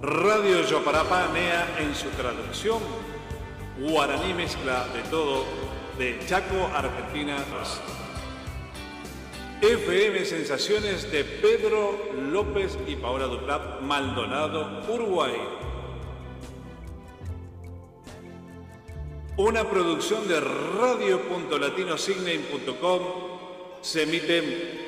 Radio Yoparapá Nea en su traducción, guaraní mezcla de todo, de Chaco, Argentina. FM Sensaciones de Pedro López y Paola Duplat, Maldonado, Uruguay. Una producción de radio.latinosigname.com se emite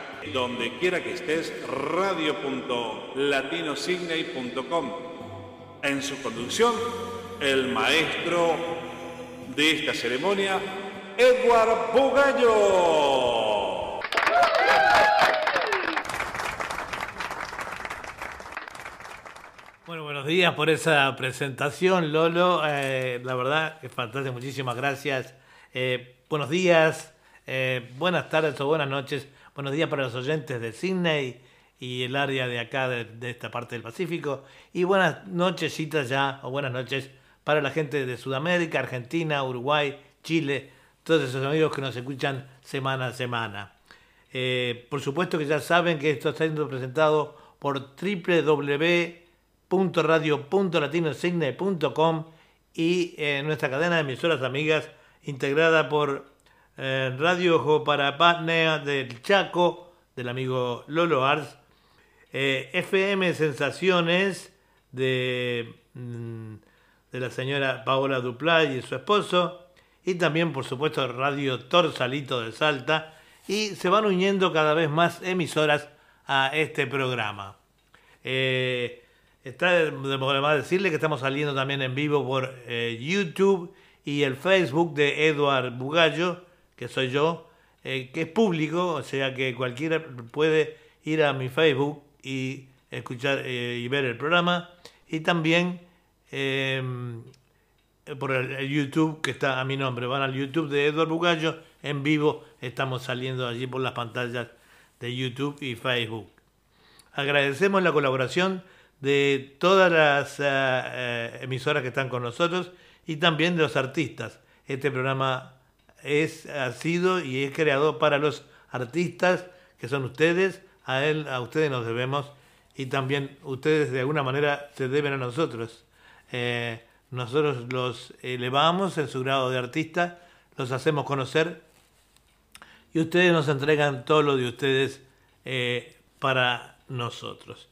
donde quiera que estés, radio.latinosigney.com. En su conducción, el maestro de esta ceremonia, Edward Bugallo. Bueno, buenos días por esa presentación, Lolo. Eh, la verdad es fantástico, muchísimas gracias. Eh, buenos días, eh, buenas tardes o buenas noches Buenos días para los oyentes de Sydney y el área de acá, de, esta parte del Pacífico. Y buenas ya, o buenas noches para la gente de Sudamérica, Argentina, Uruguay, Chile, todos esos amigos que nos escuchan semana a semana. Eh, por supuesto que ya saben que esto está siendo presentado por www.radio.latinosigne.com y nuestra cadena de emisoras amigas integrada por eh, Radio Joparapatnea del Chaco, del amigo Lolo Ars, eh, FM Sensaciones de, mm, de la señora Paola Duplay y su esposo, y también por supuesto Radio Torsalito de Salta, y se van uniendo cada vez más emisoras a este programa. Eh, está de decirle que estamos saliendo también en vivo por YouTube y el Facebook de Eduard Bugallo, que soy yo, eh, que es público, o sea que cualquiera puede ir a mi Facebook y escuchar eh, y ver el programa. Y también em, por el, YouTube que está a mi nombre. Van al YouTube de Eduardo Bugallo, en vivo estamos saliendo allí por las pantallas de YouTube y Facebook. Agradecemos la colaboración de todas las eh, emisoras que están con nosotros y también de los artistas. Este programa es, ha sido y es creado para los artistas que son ustedes, a él, a ustedes nos debemos y también ustedes de alguna manera se deben a nosotros. Eh, nosotros los elevamos en su grado de artista, los hacemos conocer y ustedes nos entregan todo lo de ustedes eh, para nosotros.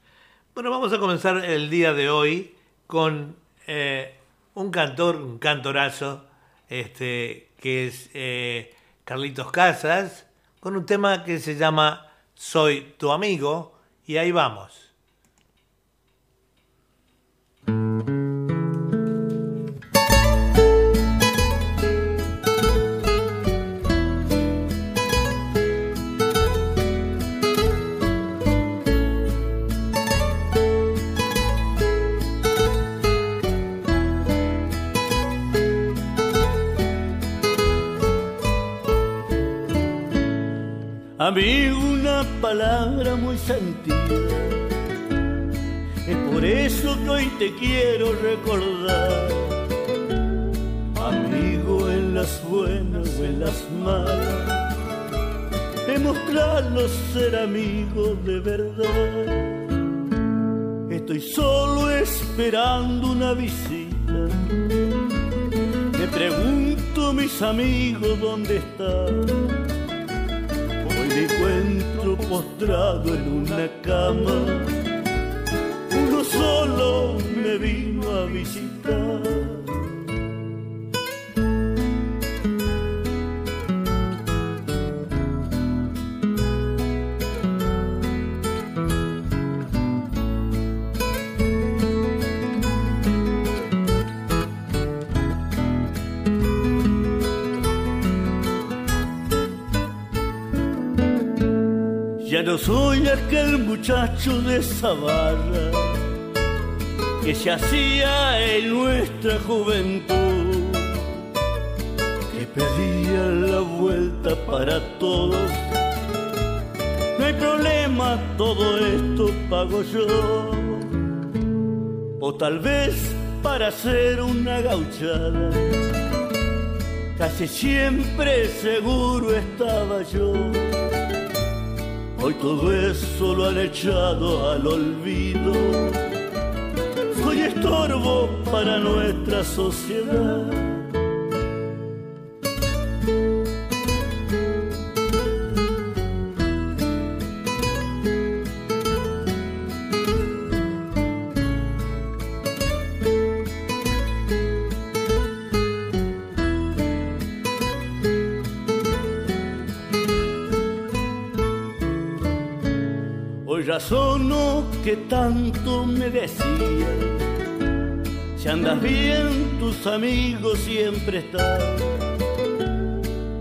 Bueno, vamos a comenzar el día de hoy con eh, un cantor, un cantorazo, este, que es eh, Carlitos Casas, con un tema que se llama Soy tu amigo, y ahí vamos. Te quiero recordar. Amigo en las buenas o en las malas. Demostrarlo ser amigo de verdad. Estoy solo esperando una visita. Me pregunto mis amigos dónde están me encuentro postrado en una cama solo me vino a visitar. Ya no soy aquel muchacho de esa barra que se hacía en nuestra juventud, que pedía la vuelta para todos. No hay problema, todo esto pago yo. O tal vez para hacer una gauchada, casi siempre seguro estaba yo Hoy todo eso lo han echado al olvido. Estorbo para nuestra sociedad. que tanto me decía. Si andas bien, tus amigos siempre están.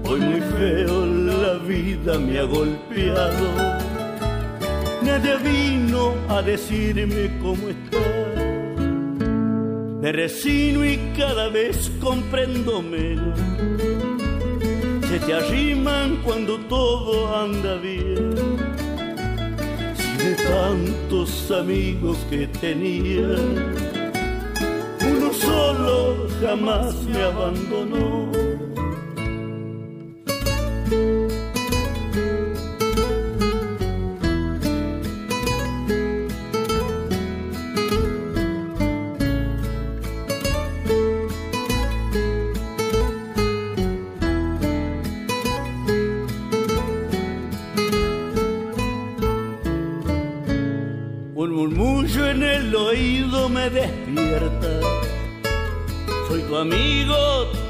Hoy muy feo la vida me ha golpeado. Nadie vino a decirme cómo está. Me resino y cada vez comprendo menos. Se te arriman cuando todo anda bien de tantos amigos que tenía, jamás me abandonó.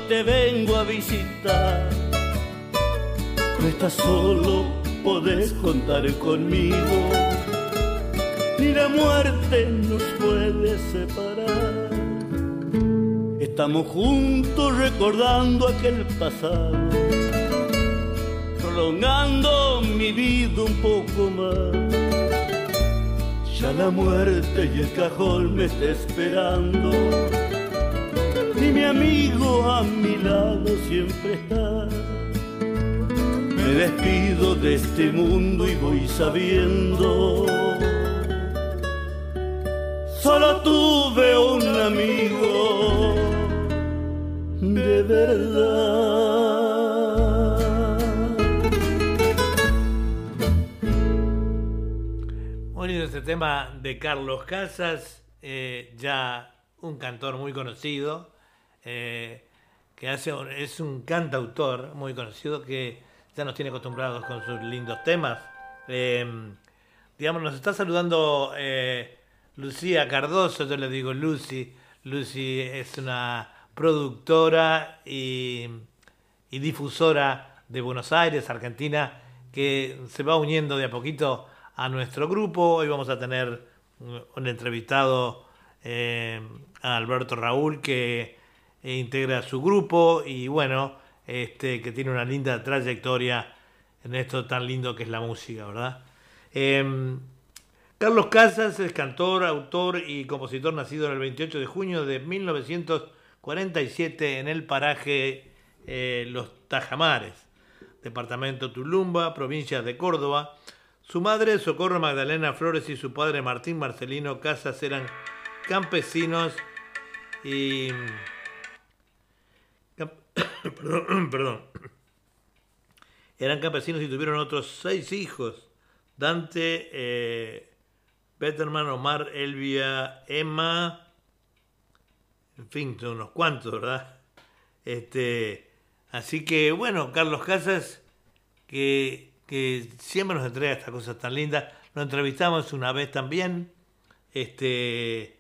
Vengo a visitar. No estás solo, podés contar conmigo. Ni la muerte nos puede separar. Estamos juntos recordando aquel pasado, prolongando mi vida un poco más. Ya la muerte y el cajón me está esperando mi amigo a mi lado siempre está. Me despido de este mundo y voy sabiendo. Solo tuve un amigo de verdad. Bueno, este tema de Carlos Casas, eh, ya un cantor muy conocido, eh, que hace, es un cantautor muy conocido que ya nos tiene acostumbrados con sus lindos temas. Em, digamos, nos está saludando eh, Lucía Cardoso, yo le digo Lucy. Lucy es una productora y, difusora de Buenos Aires, Argentina, que se va uniendo de a poquito a nuestro grupo. Hoy vamos a tener un entrevistado eh, a Alberto Raúl, que e integra su grupo y bueno, este, que tiene una linda trayectoria en esto tan lindo que es la música, ¿verdad? Em, Carlos Casas es cantor, autor y compositor nacido el 28 de junio de 1947 en el paraje eh, Los Tajamares, departamento Tulumba, provincia de Córdoba. Su madre, Socorro Magdalena Flores, y su padre, Martín Marcelino Casas, eran campesinos y perdón, Eran campesinos y tuvieron otros seis hijos. Dante, eh, Betterman, Omar, Elvia, Emma, en fin, son unos cuantos, ¿verdad? Este, así que bueno, Carlos Casas, que, que siempre nos entrega estas cosas tan lindas. Lo entrevistamos una vez también, este,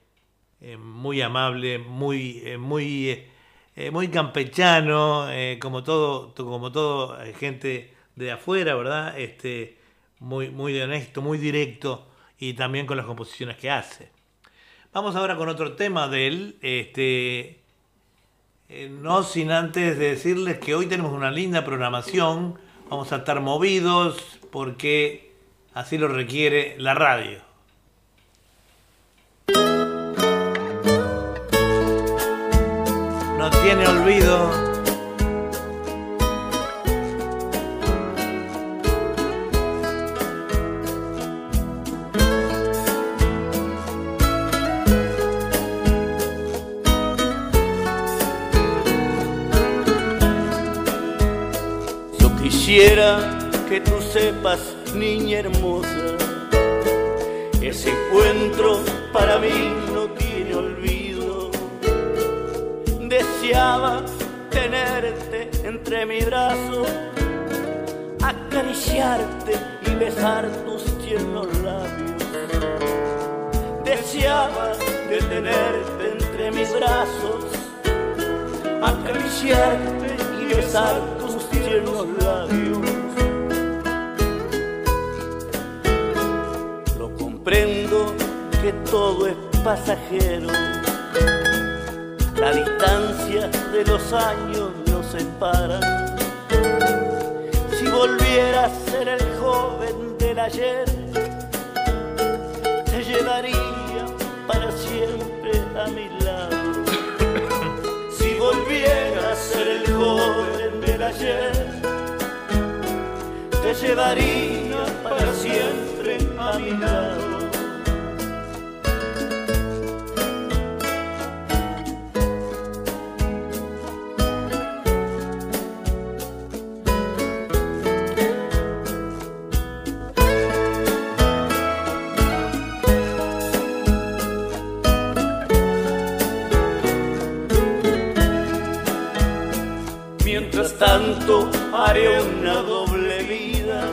eh, muy amable, muy, eh, muy eh, muy campechano, eh, como todo, como todo eh, gente de afuera, ¿verdad? Este, muy, muy honesto, muy directo y también con las composiciones que hace. Vamos ahora con otro tema de él, este, no sin antes de decirles que hoy tenemos una linda programación, vamos a estar movidos porque así lo requiere la radio. Tiene olvido. Quisiera que tú sepas, niña hermosa, ese encuentro para mí Deseaba tenerte entre mi brazo, acariciarte y besar tus tiernos labios. Deseaba detenerte entre mis brazos, acariciarte y besar los labios. Lo comprendo que todo es pasajero. La distancia de los años nos separa. Si volviera a ser el joven del ayer, te llevaría para siempre a mi lado. Si volviera a ser el joven ayer, te llevaría para siempre a mi lado. Haré una doble vida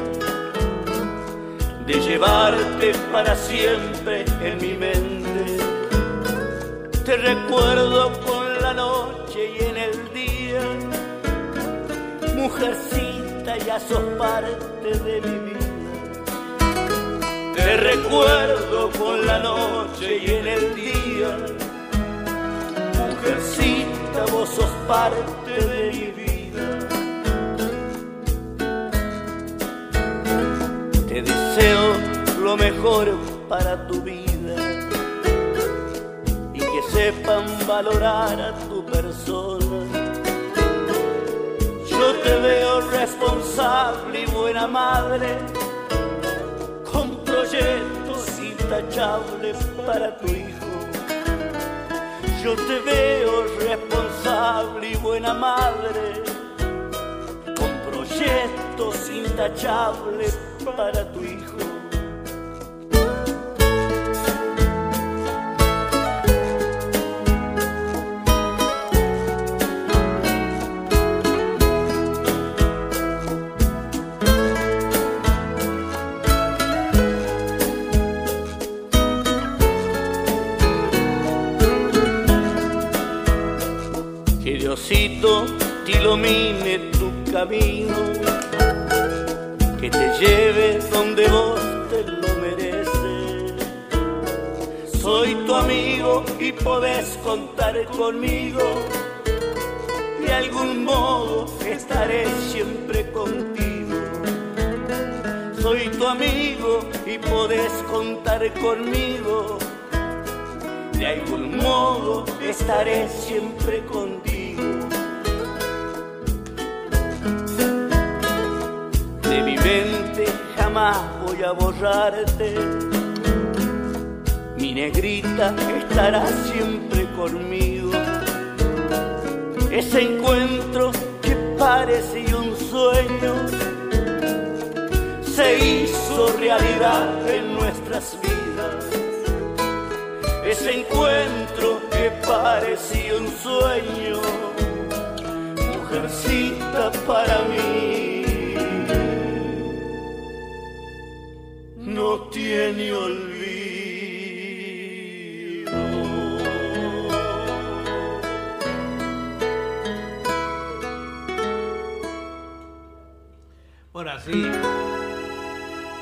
de llevarte para siempre en mi mente. Te recuerdo con la noche y en el día, mujercita, ya sos parte de mi vida. Te recuerdo con la noche y en el día, mujercita, vos sos parte deseo lo mejor para tu vida y que sepan valorar a tu persona. Yo te veo responsable y buena madre, con proyectos intachables para tu hijo. Yo te veo responsable y buena madre, con proyectos intachables para tu hijo. Que Diosito te ilumine tu camino te lleve donde vos te lo mereces. Soy tu amigo y podés contar conmigo. De algún modo estaré siempre contigo. Soy tu amigo y podés contar conmigo. De algún modo estaré siempre contigo. Voy a borrarte. Mi negrita estará siempre conmigo. Ese encuentro que parecía un sueño se hizo realidad en nuestras vidas. Ese encuentro que parecía un sueño, mujercita para mí. No tiene olvido. Bueno, así.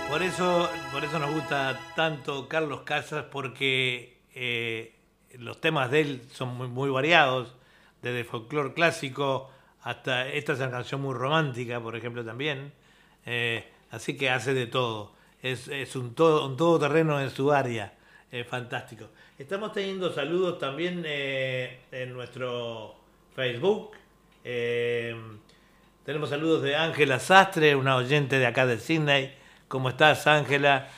Por eso, por eso nos gusta tanto Carlos Casas, porque eh, los temas de él son muy, variados, desde folclore clásico hasta esta es una canción muy romántica, por ejemplo, también. Eh, así que hace de todo. Es, es un, todo, un todoterreno en su área. Eh, fantástico. Estamos teniendo saludos también eh, en nuestro Facebook. Eh, tenemos saludos de Ángela Sastre, una oyente de acá de Sydney. ¿Cómo estás, Ángela?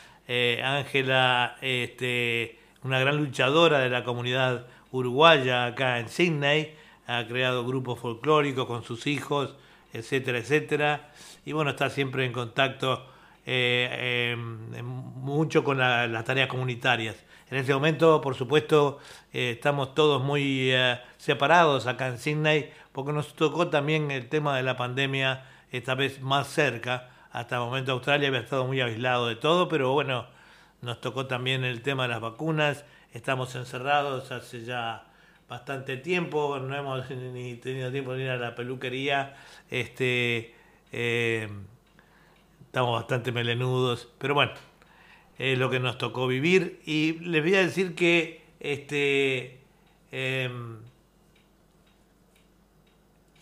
Ángela, este, una gran luchadora de la comunidad uruguaya acá en Sydney. Ha creado grupos folclóricos con sus hijos, etcétera, etcétera. Y bueno, está siempre en contacto mucho con las tareas comunitarias. En este momento, por supuesto, eh, estamos todos muy eh, separados acá en Sydney, porque nos tocó también el tema de la pandemia, esta vez más cerca. Hasta el momento Australia había estado muy aislado de todo, pero bueno, nos tocó también el tema de las vacunas. Estamos encerrados hace ya bastante tiempo, no hemos ni tenido tiempo de ir a la peluquería. Este, eh, estamos bastante melenudos, pero bueno, es lo que nos tocó vivir. Y les voy a decir que este em,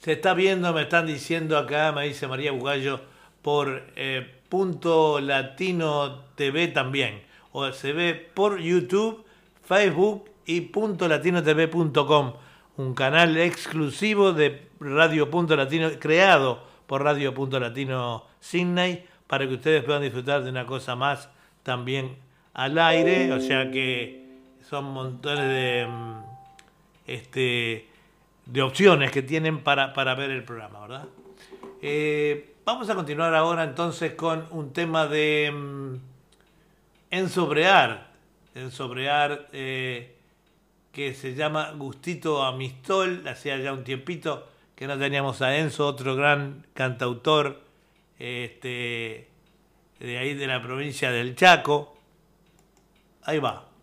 se está viendo, me están diciendo acá, me dice María Bugallo, por eh, punto latino TV también. O se ve por YouTube, Facebook y punto latino.tv.com, un canal exclusivo de Radio Punto Latino, creado por Radio Punto Latino Sydney, para que ustedes puedan disfrutar de una cosa más también al aire, o sea que son montones de, mm, este, de opciones que tienen para, para ver el programa, ¿verdad? Eh, vamos a continuar ahora entonces con un tema de ensobrear, ensobrear eh, que se llama Gustito Amistol, hacía ya un tiempito que no teníamos a Enzo, otro gran cantautor, este, de ahí de la provincia del Chaco. Ahí va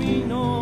camino.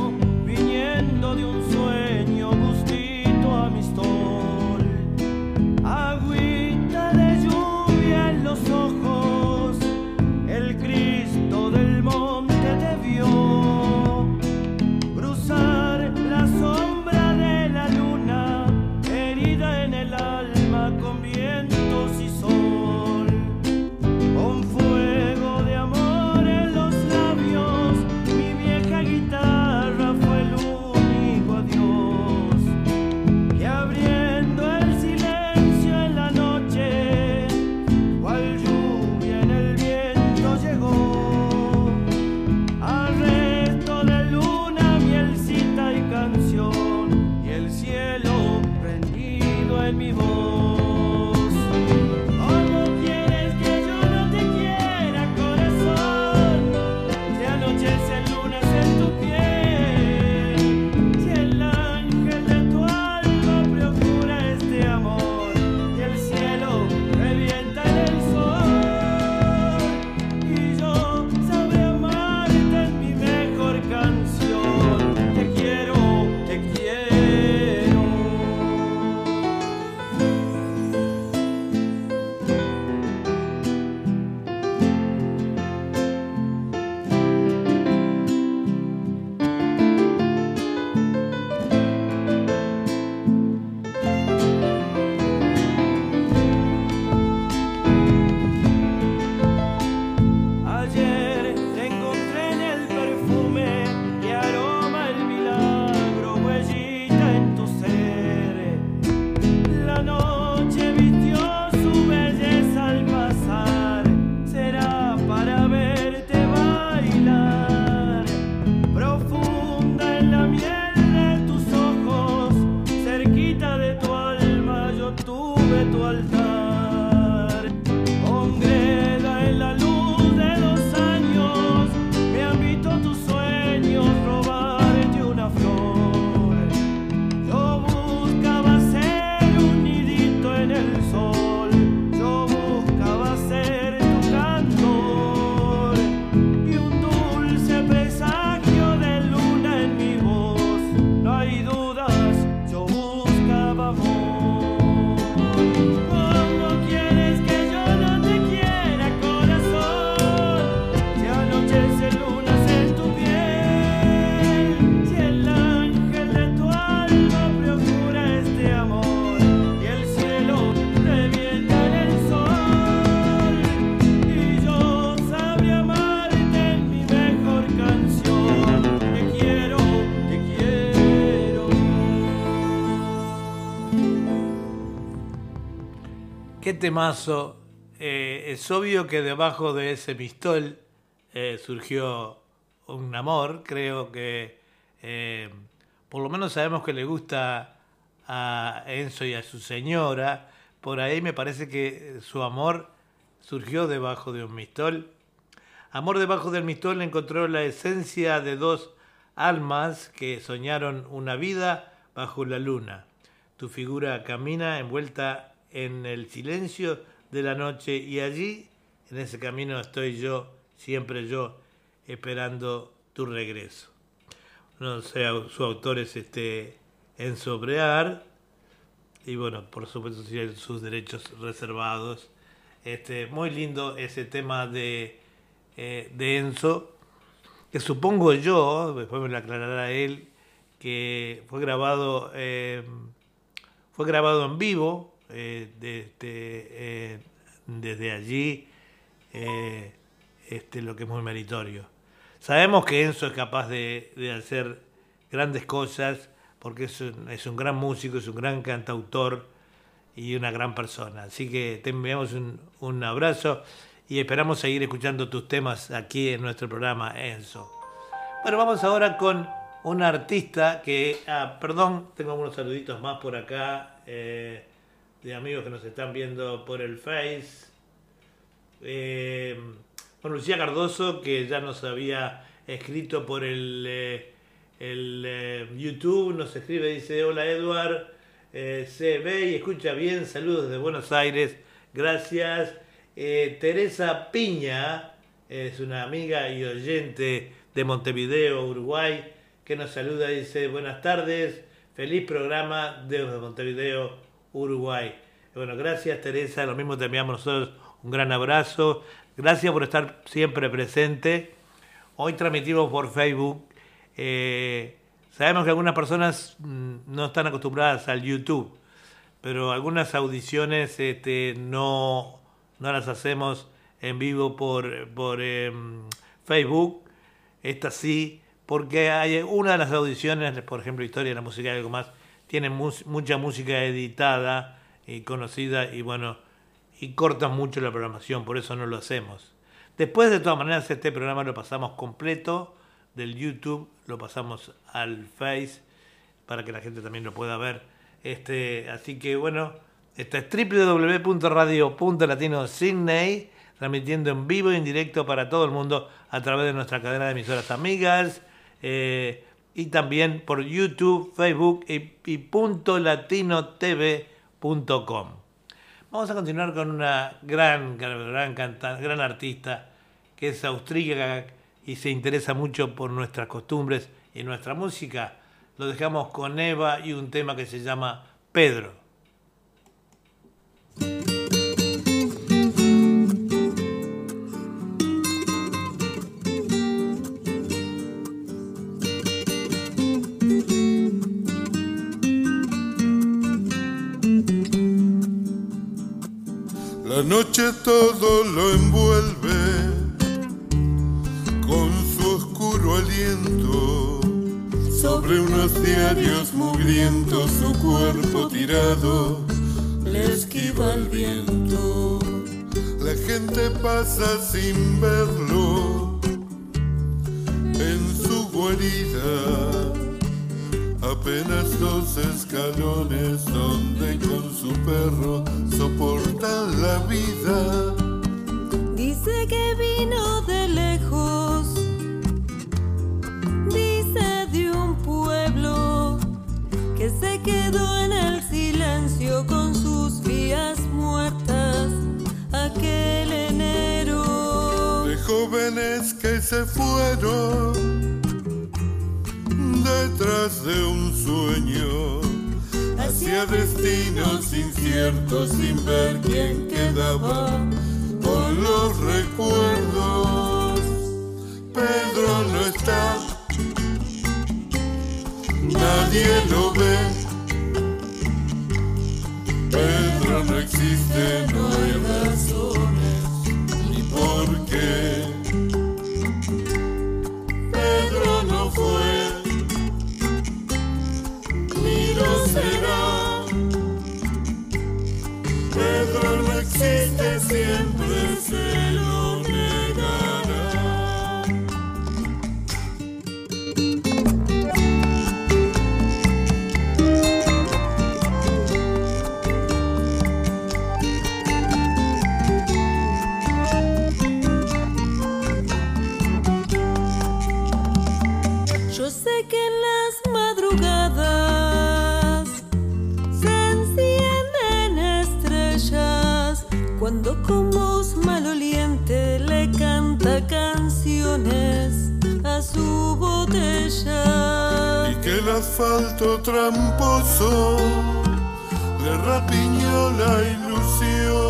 Temazo. Eh, es obvio que debajo de ese pistol eh, surgió un amor. Creo que eh, por lo menos sabemos que le gusta a Enzo y a su señora. Por ahí me parece que su amor surgió debajo de un mistol. Amor debajo del mistol encontró la esencia de dos almas que soñaron una vida bajo la luna. Tu figura camina envuelta en el silencio de la noche y allí, en ese camino estoy yo, siempre yo, esperando tu regreso. No sé, su autor es este Enzo Brear, y bueno, por supuesto sus derechos reservados. Este, muy lindo ese tema de, eh, de Enzo, que supongo yo, después me lo aclarará él, que fue grabado, eh, fue grabado en vivo eh, desde, eh, desde allí este, lo que es muy meritorio. Sabemos que Enzo es capaz de, hacer grandes cosas porque es un, gran músico, es un gran cantautor y una gran persona. Así que te enviamos un, abrazo y esperamos seguir escuchando tus temas aquí en nuestro programa Enzo. Bueno, vamos ahora con un artista que, ah, perdón, tengo unos saluditos más por acá eh, de amigos que nos están viendo por el Face. Eh, Lucía Cardoso, que ya nos había escrito por el, eh, el YouTube, nos escribe, dice, hola Edward, se ve y escucha bien, saludos desde Buenos Aires, gracias. Teresa Piña es una amiga y oyente de Montevideo, Uruguay que nos saluda dice buenas tardes, feliz programa desde Montevideo, Uruguay. Bueno, gracias Teresa, lo mismo te enviamos nosotros un gran abrazo, gracias por estar siempre presente. Hoy transmitimos por Facebook. Eh, sabemos que algunas personas mm, no están acostumbradas al YouTube, pero algunas audiciones este, no, no las hacemos en vivo por, por em, Facebook. Esta sí, porque hay una de las audiciones, por ejemplo, Historia de la Música y algo más, tiene mucha música editada y conocida y bueno, y cortan mucho la programación, por eso no lo hacemos. Después, de todas maneras, este programa lo pasamos completo del YouTube, lo pasamos al Face para que la gente también lo pueda ver. Este, así que bueno, esta es www.radio.latino.sydney, transmitiendo en vivo y en directo para todo el mundo a través de nuestra cadena de emisoras amigas eh, y también por YouTube, Facebook y, y latinotv.com. Vamos a continuar con una gran, gran, cantante, gran artista que es austríaca y se interesa mucho por nuestras costumbres y nuestra música. Lo dejamos con Eva y un tema que se llama Pedro. Noche todo lo envuelve con su oscuro aliento. Sobre unos diarios mugrientos su cuerpo tirado le esquiva el viento. La gente pasa sin verlo en su guarida apenas dos escalones donde con su perro soporta vida. Dice que vino de lejos, dice de un pueblo que se quedó en el silencio con sus vías muertas aquel enero. De jóvenes que se fueron detrás de un sueño, hacia destinos inciertos sin ver quién quedaba con los recuerdos. Pedro no está, nadie lo ve. Pedro no existe, no su botella. Y que el asfalto tramposo le rapiñó la ilusión.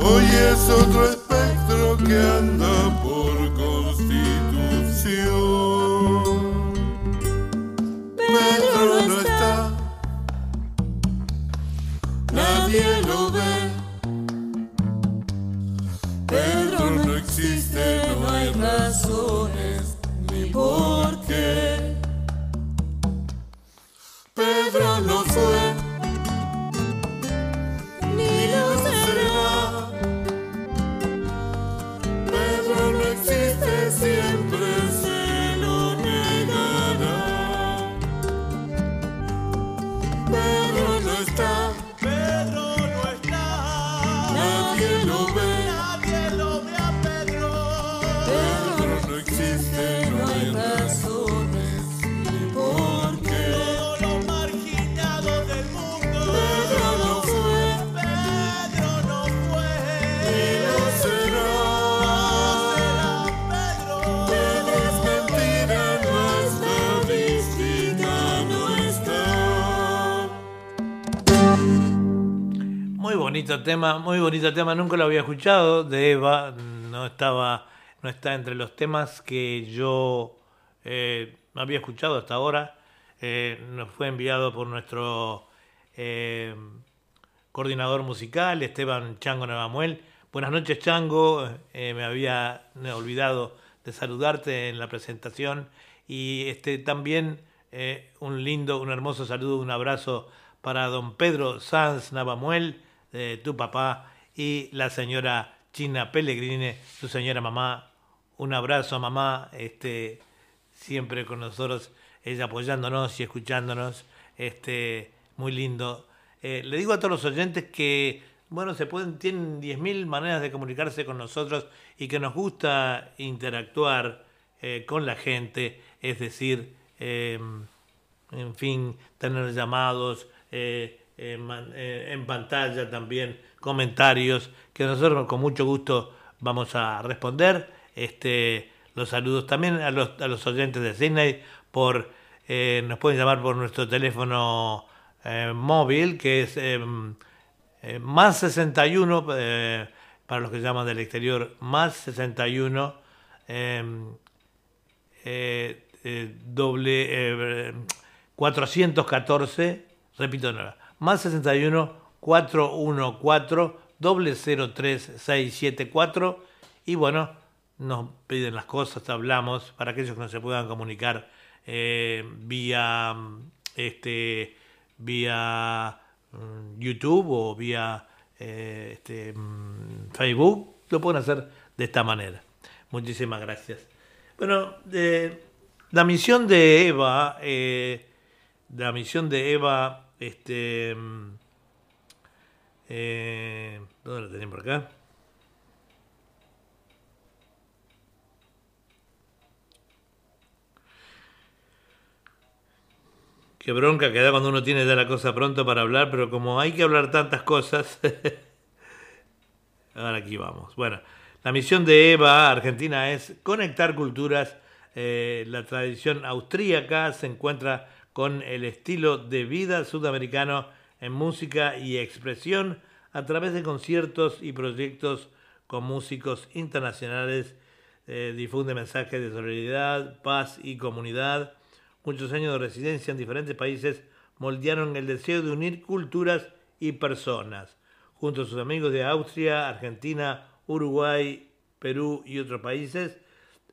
Hoy es otro espectro que anda tema, muy bonito tema, nunca lo había escuchado de Eva, no estaba, no está entre los temas que yo eh, había escuchado hasta ahora. Eh, nos fue enviado por nuestro eh, coordinador musical, Esteban Chango Navamuel. Buenas noches, Chango. Eh, me había olvidado de saludarte en la presentación. Y este también eh, un lindo, un hermoso saludo, un abrazo para don Pedro Sanz Navamuel, tu papá, y la señora China Pellegrine, su señora mamá. Un abrazo, mamá, este, siempre con nosotros, ella apoyándonos y escuchándonos. Este, muy lindo. Eh, le digo a todos los oyentes que, bueno, se pueden, tienen 10.000 maneras de comunicarse con nosotros y que nos gusta interactuar eh, con la gente, es decir, eh, en fin, tener llamados, eh, en pantalla también, comentarios, que nosotros con mucho gusto vamos a responder. Este, los saludos también a los, a los oyentes de Sydney por eh, nos pueden llamar por nuestro teléfono eh, móvil que es eh, eh, más 61 eh, para los que llaman del exterior más 61 eh, eh, doble eh, 414 repito de nuevo más 61 414 doble 03674 y bueno nos piden las cosas hablamos para aquellos que no se puedan comunicar eh, vía este vía mm, YouTube o vía eh, este, mm, Facebook lo pueden hacer de esta manera. Muchísimas gracias. Bueno eh, la misión de Eva la misión de Eva este mm, eh, ¿dónde la tenía por acá? Qué bronca que da cuando uno tiene ya la cosa pronto para hablar, pero como hay que hablar tantas cosas. Ahora aquí vamos. Bueno, la misión de EVA Argentina es conectar culturas. Eh, la tradición austríaca se encuentra con el estilo de vida sudamericano en música y expresión a través de conciertos y proyectos con músicos internacionales. Eh, difunde mensajes de solidaridad, paz y comunidad. Muchos años de residencia en diferentes países moldearon el deseo de unir culturas y personas. Junto a sus amigos de Austria, Argentina, Uruguay, Perú y otros países,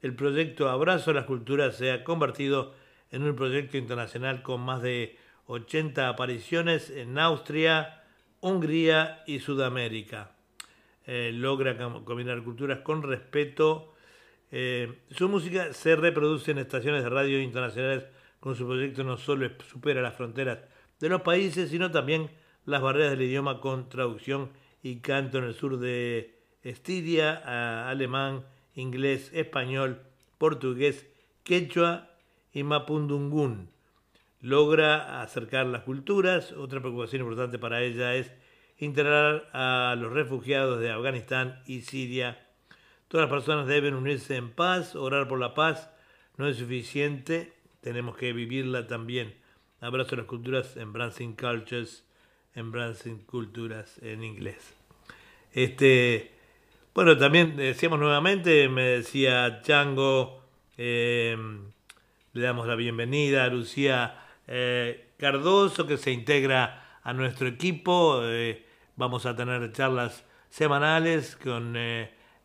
el proyecto Abrazo a las Culturas se ha convertido en un proyecto internacional con más de 80 apariciones en Austria, Hungría y Sudamérica. Eh, logra com- combinar culturas con respeto. Eh, su música se reproduce en estaciones de radio internacionales con su proyecto no solo supera las fronteras de los países, sino también las barreras del idioma con traducción y canto en el sur de Estiria, alemán, inglés, español, portugués, quechua y mapudungún. Logra acercar las culturas. Otra preocupación importante para ella es integrar a los refugiados de Afganistán y Siria. Todas las personas deben unirse en paz, orar por la paz. No es suficiente, tenemos que vivirla también. Abrazo a las culturas, Embracing Cultures, Embracing Culturas en inglés. Este, bueno, también decíamos nuevamente, me decía Chango, eh, le damos la bienvenida a Lucía eh, Cardoso que se integra a nuestro equipo. Eh, vamos a tener charlas semanales con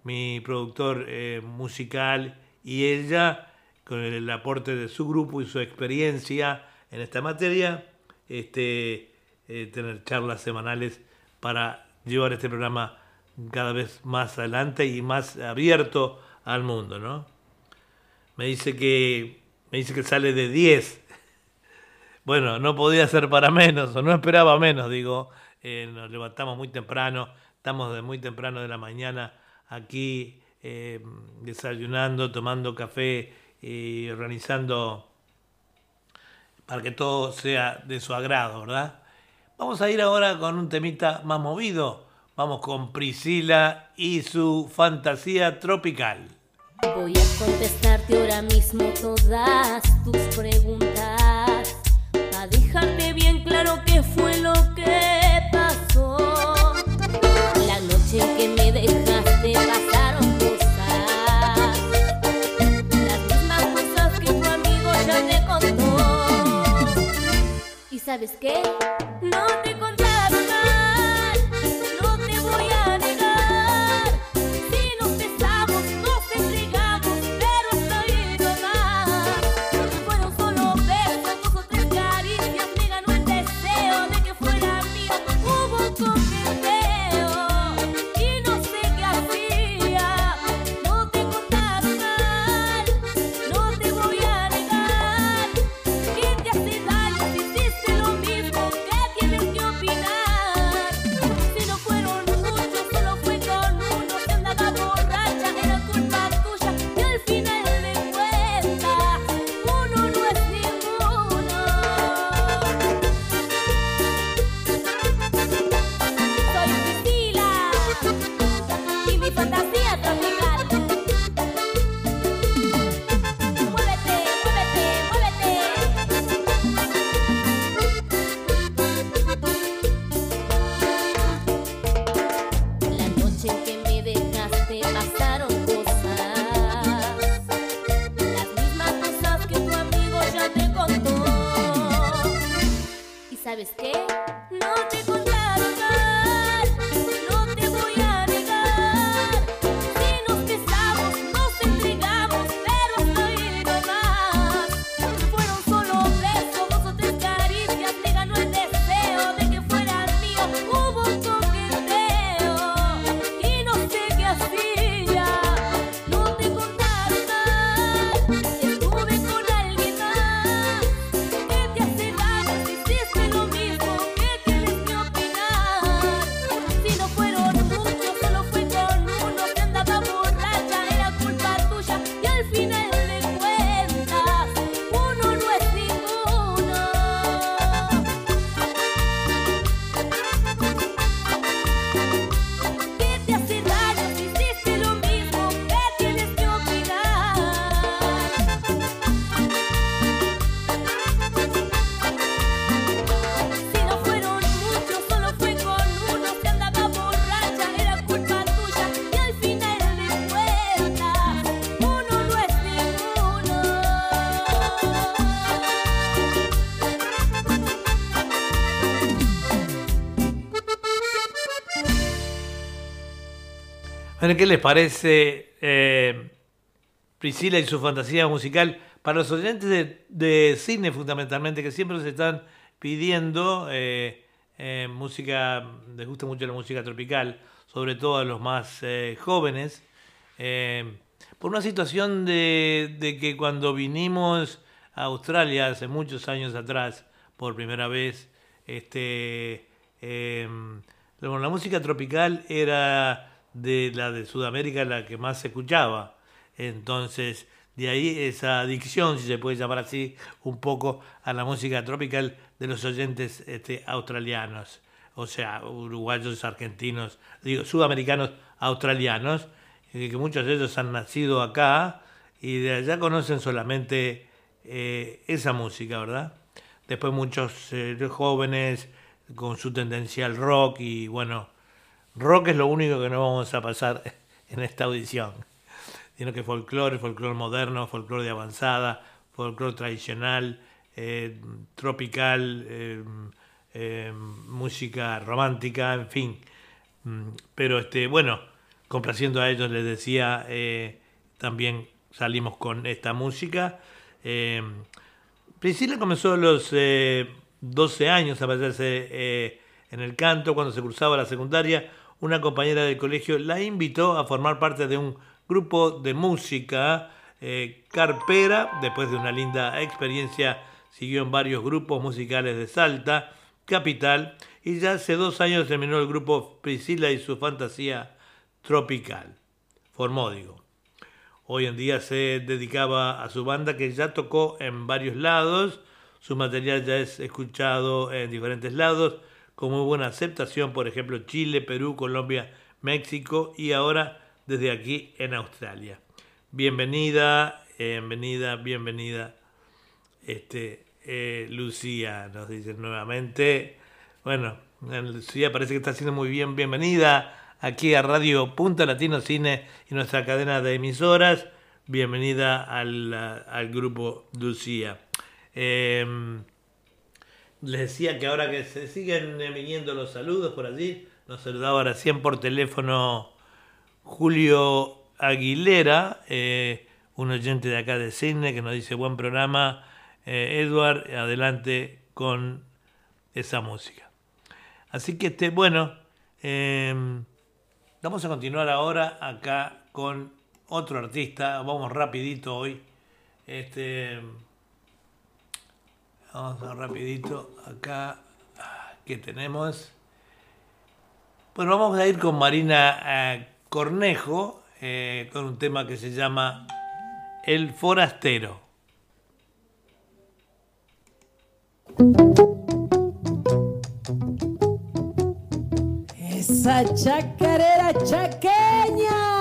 mi productor musical y ella, con el aporte de su grupo y su experiencia en esta materia, este, tener charlas semanales para llevar este programa cada vez más adelante y más abierto al mundo, ¿no? Me dice que me dice que sale de 10. Bueno, no podía ser para menos, o no esperaba menos, digo. Eh, nos levantamos muy temprano, estamos de muy temprano de la mañana aquí eh, desayunando, tomando café y organizando para que todo sea de su agrado, ¿verdad? Vamos a ir ahora con un temita más movido Vamos con Priscila y su fantasía tropical. Voy a contestarte ahora mismo todas tus preguntas. A dejarte bien claro qué fue lo que pasó. La noche que me dejaste pasaron cosas. Las mismas cosas que tu amigo ya te contó. ¿Y sabes qué? No ¿qué les parece eh, Priscila y su fantasía musical? Para los oyentes de, cine fundamentalmente, que siempre se están pidiendo eh, eh, música, les gusta mucho la música tropical, sobre todo a los más jóvenes, por una situación de, que cuando vinimos a Australia hace muchos años atrás, por primera vez, este, la música tropical era de la de Sudamérica la que más se escuchaba. Entonces, de ahí esa adicción, si se puede llamar así, un poco a la música tropical de los oyentes este, australianos. o sea, uruguayos, argentinos, digo, sudamericanos, australianos, que muchos de ellos han nacido acá y de allá conocen solamente eh, esa música, ¿verdad? Después muchos eh, jóvenes con su tendencia al rock y bueno, rock es lo único que no vamos a pasar en esta audición, sino que folclore, folclore moderno, folclore de avanzada, folclore tradicional, eh, tropical, eh, eh, música romántica, en fin. Mm, Pero este, bueno, complaciendo a ellos les decía, eh, también salimos con esta música. Eh, Priscila comenzó a los eh, 12 años a meterse eh, en el canto cuando se cursaba la secundaria. Una compañera del colegio la invitó a formar parte de un grupo de música eh, carpera. Después de una linda experiencia, siguió en varios grupos musicales de Salta, capital, y ya hace dos años terminó el grupo Priscila y su fantasía tropical. Formó, digo. Hoy en día se dedicaba a su banda que ya tocó en varios lados. Su material ya es escuchado en diferentes lados, con muy buena aceptación, por ejemplo, Chile, Perú, Colombia, México y ahora desde aquí en Australia. Bienvenida, bienvenida, bienvenida, este, eh, Lucía, nos dice nuevamente. Bueno, eh, Lucía parece que está siendo muy bien bienvenida aquí a Radio Punta Latino Cine y nuestra cadena de emisoras. Bienvenida al, al grupo Lucía. Eh, les decía que ahora que se siguen eh, viniendo los saludos por allí, nos saludaba recién por teléfono Julio Aguilera, eh, un oyente de acá de Cine que nos dice buen programa. Eh, Edward, adelante con esa música. Así que, este, bueno, eh, vamos a continuar ahora acá con otro artista. Vamos rapidito hoy. Este, vamos a rapidito acá. que tenemos? Bueno, vamos a ir con Marina eh, Cornejo eh, con un tema que se llama El Forastero. Esa chacarera chaqueña.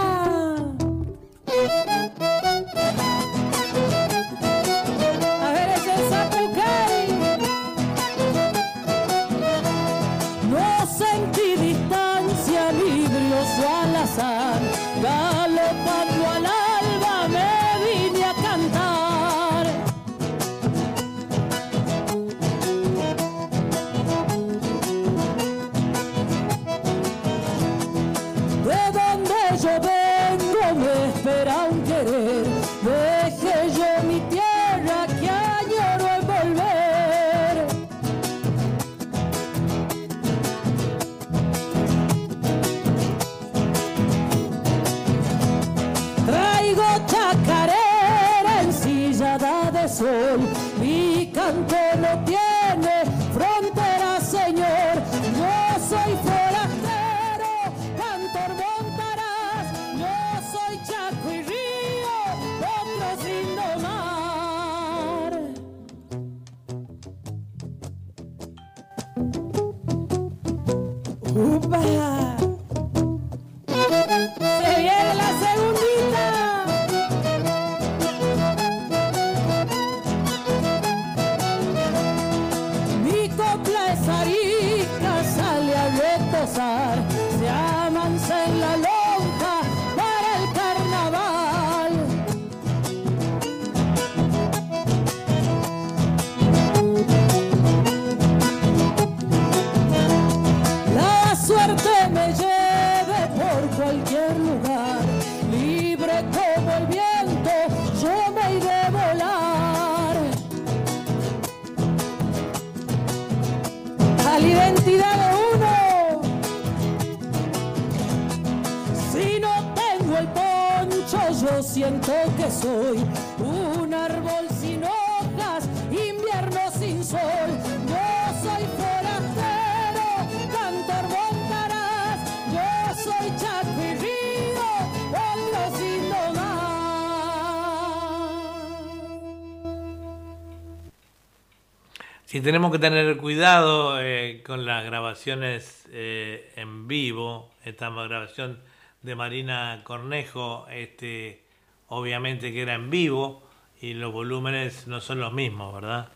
Tenemos que tener cuidado eh, con las grabaciones eh, en vivo, esta grabación de Marina Cornejo, este, obviamente que era en vivo y los volúmenes no son los mismos, ¿verdad?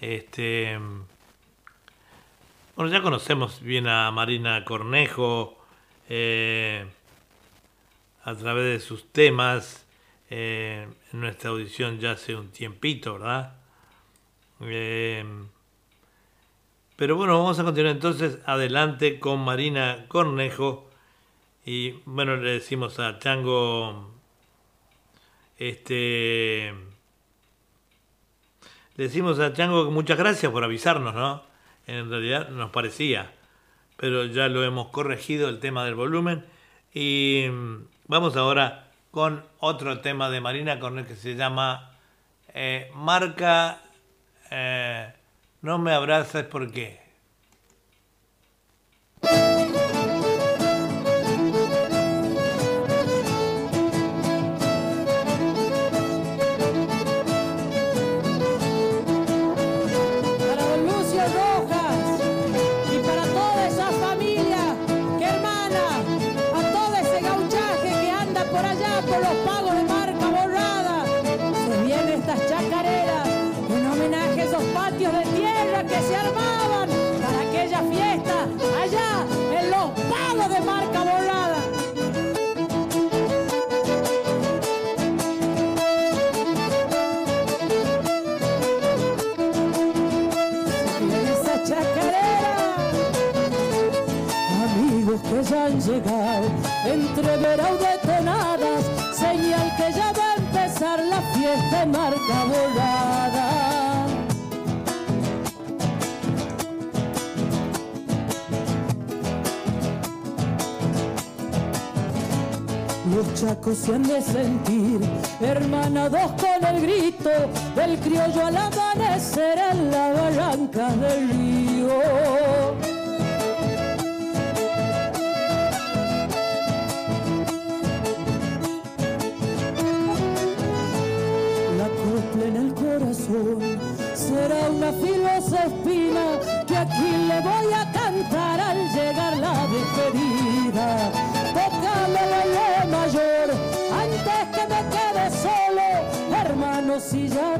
Este, bueno, ya conocemos bien a Marina Cornejo eh, a través de sus temas en nuestra audición ya hace un tiempito, ¿verdad? Pero bueno, vamos a continuar entonces adelante con Marina Cornejo. Y bueno, le decimos a Chango, este, le decimos a Chango que muchas gracias por avisarnos, ¿no? En realidad nos parecía, pero ya lo hemos corregido el tema del volumen. Y vamos ahora con otro tema de Marina Cornejo que se llama eh, Marca eh, No me abraces porque... para que se armaban para aquella fiesta allá en los pagos de marca en esa chacarera. Amigos que ya han llegado, entre verao detonadas, señal que ya va a empezar la fiesta en marca volada. Los chacos se de sentir hermanados con el grito del criollo al amanecer en la barranca del río. La copla en el corazón será una filosa espina que aquí le voy a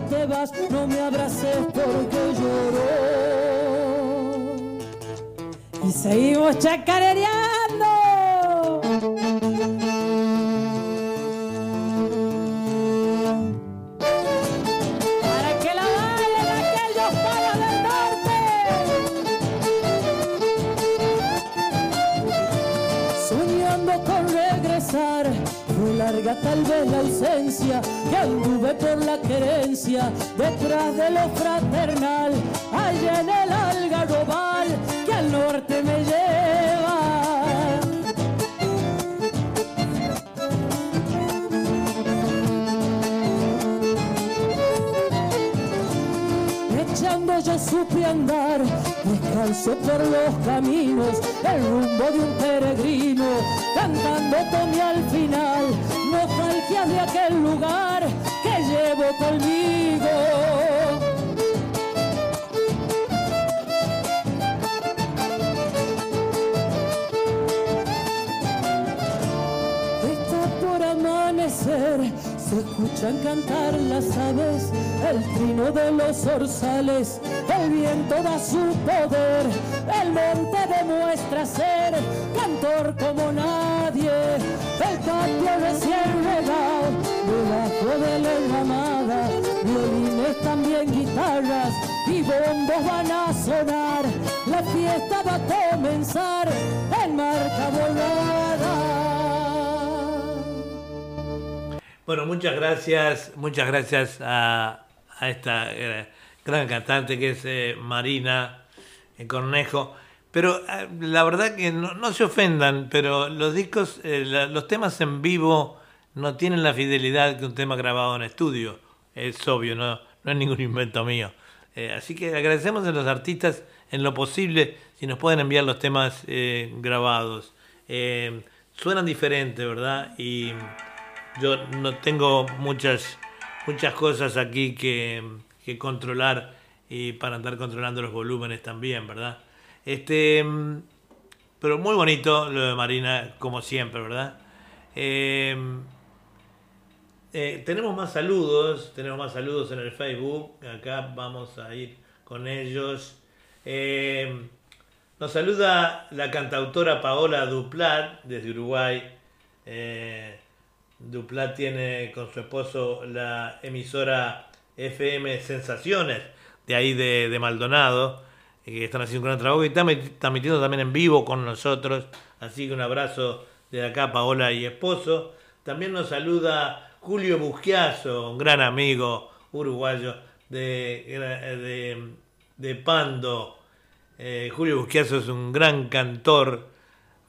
te vas, no me abraces porque lloro. Y seguimos chacarereando. Vez la ausencia, que anduve por la querencia, detrás de lo fraternal, allá en el algarrobal, que al norte me lleva. Echando yo supe andar, descalzo por los caminos, el rumbo de un peregrino, cantando tomé al final, de aquel lugar que llevo conmigo. Está por amanecer, se escuchan cantar las aves, el trino de los orzales, el viento da su poder, el monte demuestra ser cantor como nadie, el patio recién regado, debajo de la enramada, violines también guitarras y bombos van a sonar, la fiesta va a comenzar en marca volada. Bueno, muchas gracias, muchas gracias a, esta eh, gran cantante que es eh, Marina eh, Cornejo. Pero eh, la verdad que no, no se ofendan, pero los discos, eh, la- los temas en vivo no tienen la fidelidad que un tema grabado en estudio. Es obvio, no, es ningún invento mío. Eh, así que agradecemos a los artistas en lo posible si nos pueden enviar los temas eh, grabados. Eh, suenan diferentes, ¿verdad? Y yo no tengo muchas muchas cosas aquí que, que controlar y para andar controlando los volúmenes también, ¿verdad? Este, mm, pero muy bonito lo de Marina, como siempre, ¿verdad? Eh, eh, tenemos más saludos, tenemos más saludos en el Facebook, acá vamos a ir con ellos. Eh, nos saluda la cantautora Paola Duplat desde Uruguay. Eh, Duplat tiene con su esposo la emisora FM Sensaciones, de ahí de, de Maldonado, que están haciendo un gran trabajo y están transmitiendo también en vivo con nosotros. Así que un abrazo de acá, Paola y esposo. También nos saluda Julio Busquiazo, un gran amigo uruguayo de, de, de Pando. Eh, Julio Busquiazo es un gran cantor,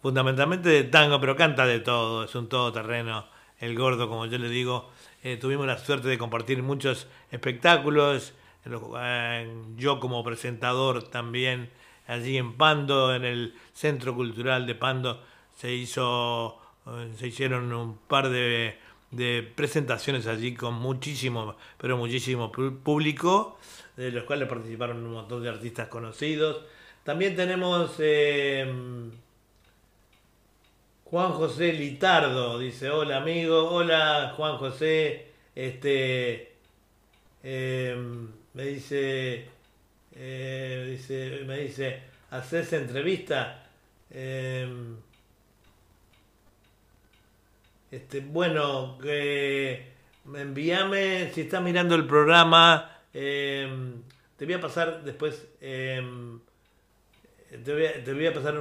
fundamentalmente de tango, pero canta de todo, es un todoterreno, el gordo, como yo le digo. Eh, tuvimos la suerte de compartir muchos espectáculos, eh, yo como presentador también, allí en Pando, en el Centro Cultural de Pando, se hizo, eh, se hicieron un par de, presentaciones allí con muchísimo, pero muchísimo público, de los cuales participaron un montón de artistas conocidos. También tenemos eh, Juan José Litardo, dice, hola amigo, hola Juan José, este, eh, me dice, eh, dice, me dice, ¿haces entrevista? Eh, este, bueno, que envíame, si estás mirando el programa, eh, te voy a pasar después, eh, te, voy a, pasar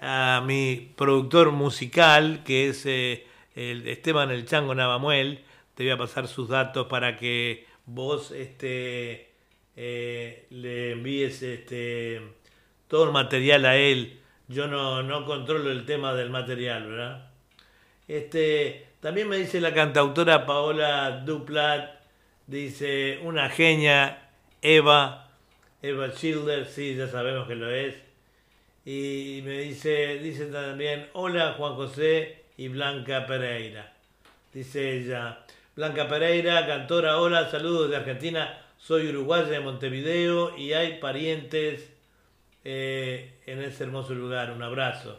a mi productor musical, que es eh, el Esteban El Chango Navamuel, te voy a pasar sus datos para que vos este, eh, le envíes este, todo el material a él. Yo no, no controlo el tema del material, ¿verdad? Este, también me dice la cantautora Paola Duplat, dice una genia, Eva, Eva Schilder, sí, ya sabemos que lo es. Y me dice, dice también, hola Juan José y Blanca Pereira. Dice ella, Blanca Pereira, cantora, hola, saludos de Argentina, soy uruguaya de Montevideo y hay parientes eh, en ese hermoso lugar, un abrazo.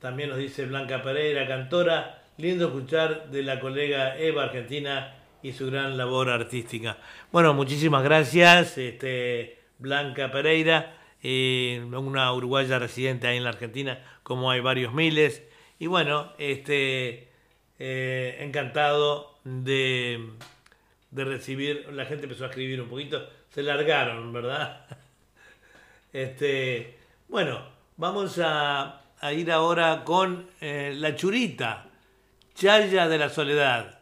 También nos dice Blanca Pereira, cantora, lindo escuchar de la colega Eva Argentina y su gran labor artística. Bueno, muchísimas gracias, este, Blanca Pereira, eh, una uruguaya residente ahí en la Argentina, como hay varios miles. Y bueno, este, eh, encantado de, de recibir, la gente empezó a escribir un poquito, se largaron, ¿verdad? Este, bueno, vamos a, a ir ahora con eh, la churita, Chaya de la Soledad.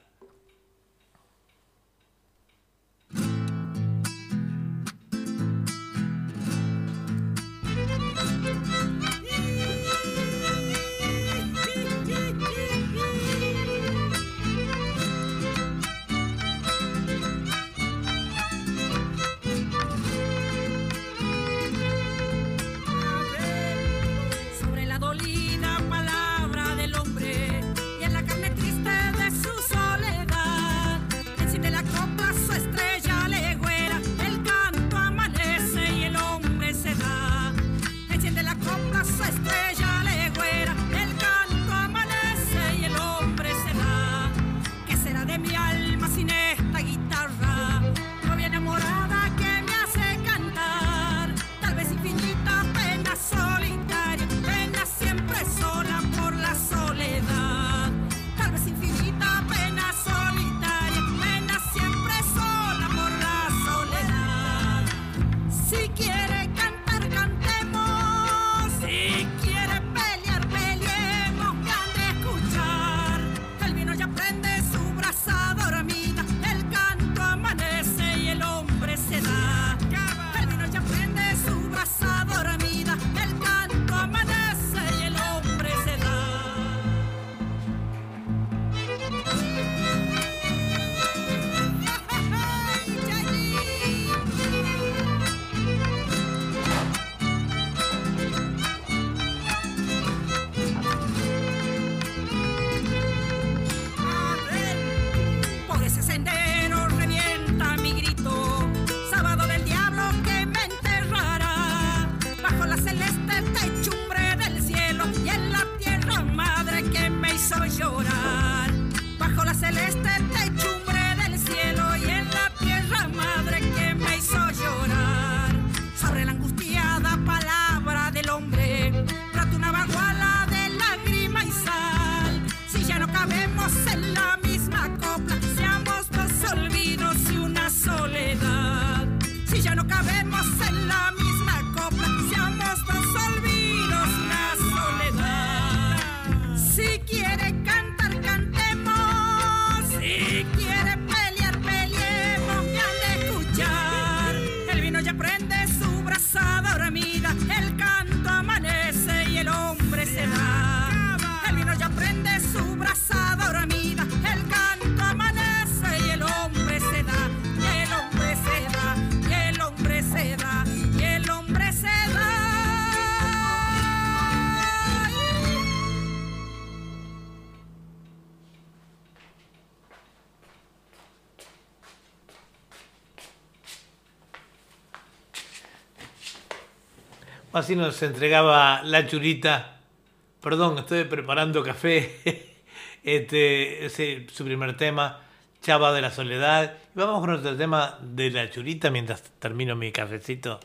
Así nos entregaba la churita. Perdón, estoy preparando café. Este es su primer tema, Chava de la Soledad. Y vamos con nuestro tema de la churita mientras termino mi cafecito.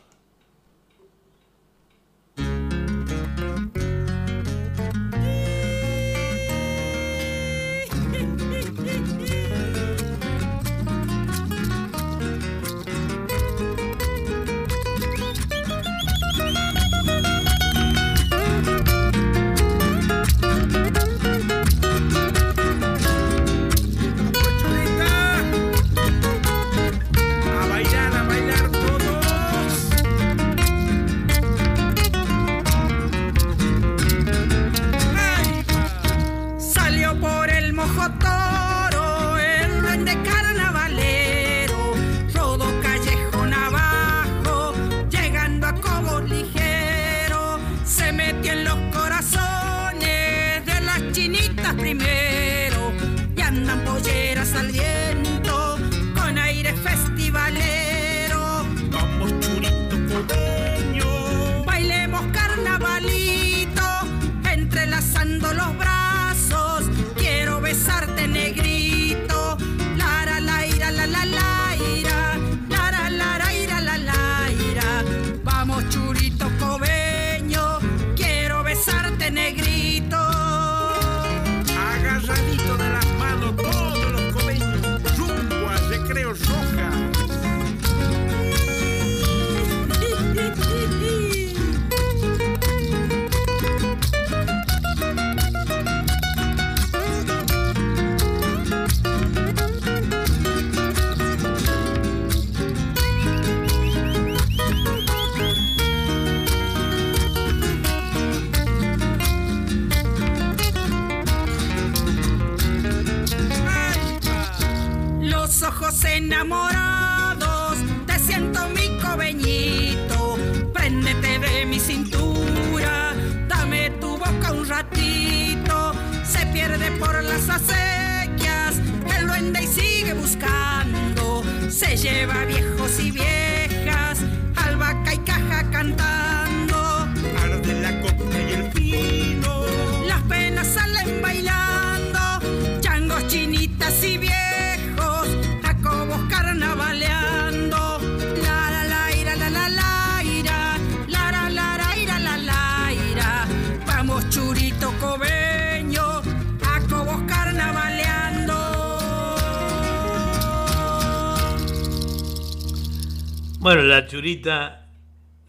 Churita,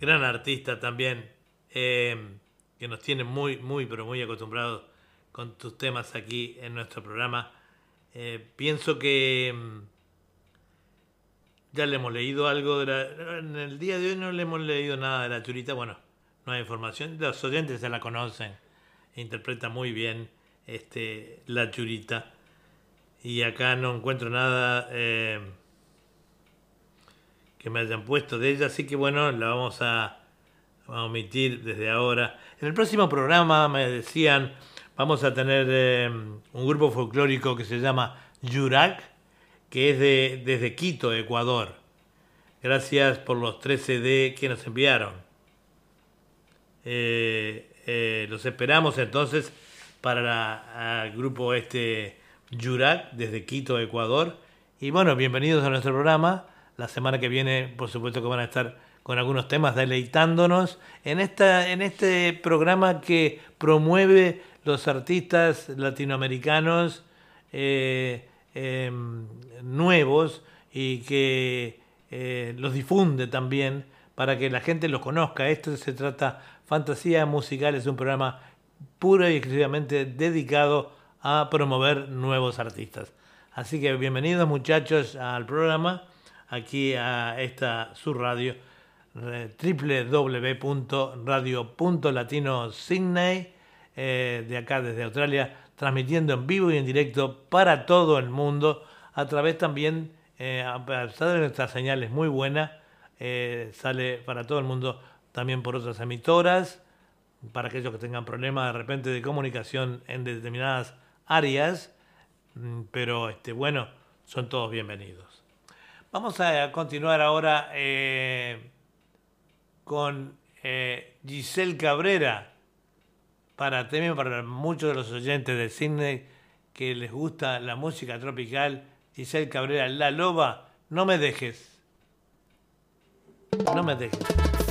gran artista también, eh, que nos tiene muy, muy, pero muy acostumbrados con tus temas aquí en nuestro programa. Eh, pienso que mm, ya le hemos leído algo de la... En el día de hoy no le hemos leído nada de la churita, bueno, no hay información, los oyentes se la conocen, interpreta muy bien este, la churita. Y acá no encuentro nada... eh, que me hayan puesto de ella, así que bueno, la vamos a, omitir desde ahora. En el próximo programa me decían, vamos a tener eh, un grupo folclórico que se llama Yurak, que es de, desde Quito, Ecuador. Gracias por los 3 CD que nos enviaron. Eh, eh, los esperamos entonces para el grupo este Yurak desde Quito, Ecuador. Y bueno, bienvenidos a nuestro programa. La semana que viene, por supuesto que van a estar con algunos temas deleitándonos en, esta, en este programa que promueve los artistas latinoamericanos eh, em, nuevos y que eh, los difunde también para que la gente los conozca. Esto se trata, Fantasía Musical es un programa puro y exclusivamente dedicado a promover nuevos artistas. Así que bienvenidos muchachos al programa, aquí a esta su radio www.radio.latino eh, de acá desde Australia, transmitiendo en vivo y en directo para todo el mundo, a través también, eh, a pesar de nuestras señales muy buenas, eh, sale para todo el mundo también por otras emitoras, para aquellos que tengan problemas de repente de comunicación en determinadas áreas, mm, pero este, bueno, son todos bienvenidos. Vamos a continuar ahora con eh, Giselle Cabrera, para también para muchos de los oyentes de Sydney que les gusta la música tropical, Giselle Cabrera, La Loba, no me dejes. No me dejes.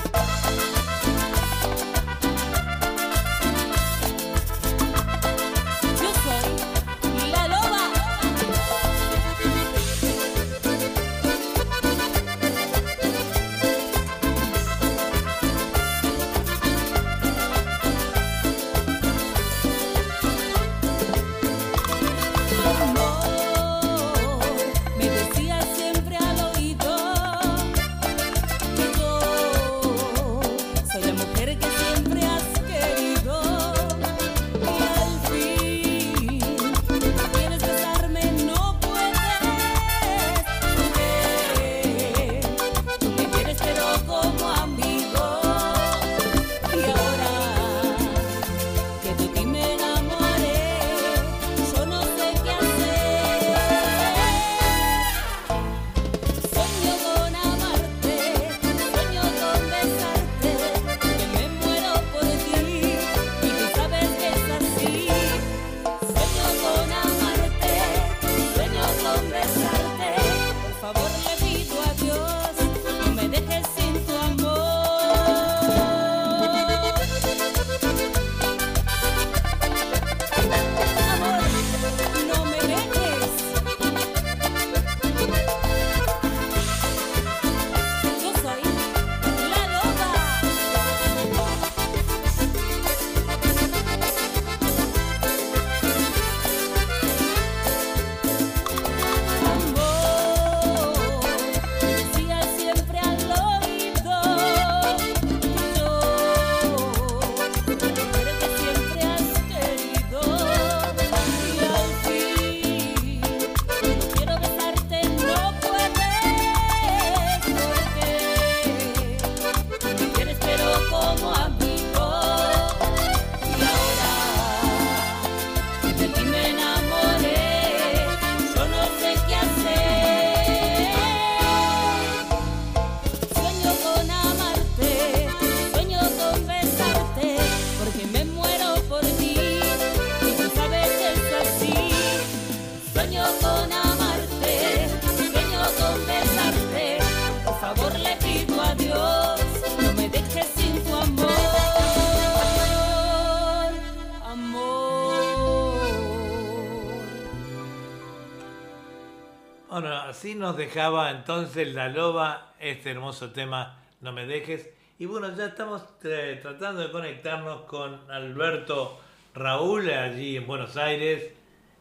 Nos dejaba entonces la loba este hermoso tema No me dejes. Y bueno, ya estamos eh, tratando de conectarnos con Alberto Raúl allí en Buenos Aires.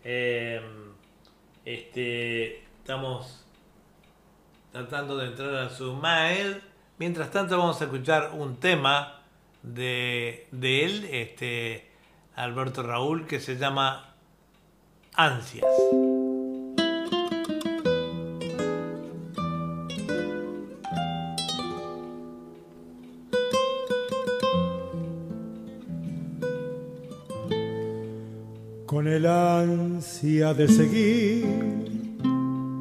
Em, este, estamos tratando de entrar a su mail. Mientras tanto vamos a escuchar un tema de, de él, este, Alberto Raúl, que se llama Ansias. Ansia de seguir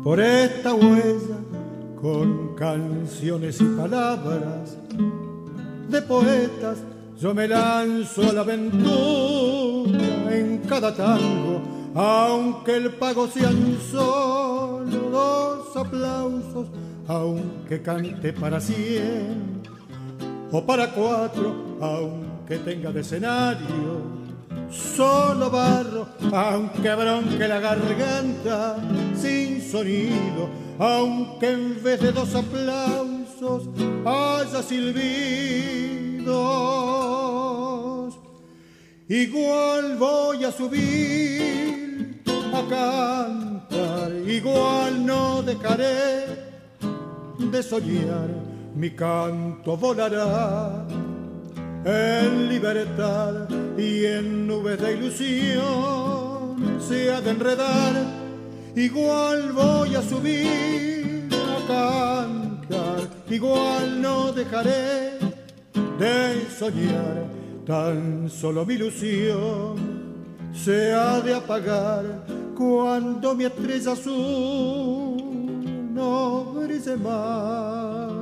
por esta huella con canciones y palabras de poetas. Yo me lanzo a la aventura en cada tango, aunque el pago sean solo dos aplausos, aunque cante para cien o para cuatro, aunque tenga de escenario solo barro, aunque bronque la garganta sin sonido, aunque en vez de dos aplausos haya silbidos. Igual voy a subir a cantar, igual no dejaré de soñar, mi canto volará en libertad y en nubes de ilusión se ha de enredar. Igual voy a subir a cantar, igual no dejaré de soñar, tan solo mi ilusión se ha de apagar cuando mi estrella azul no brille más.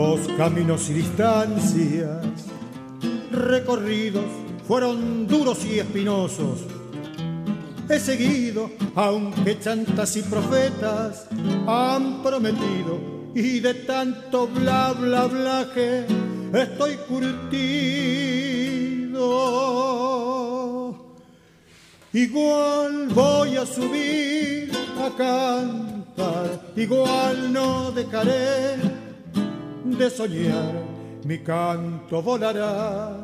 Los caminos y distancias recorridos fueron duros y espinosos. He seguido, aunque chantas y profetas han prometido, y de tanto bla bla bla que estoy curtido. Igual voy a subir a cantar, igual no dejaré de soñar, mi canto volará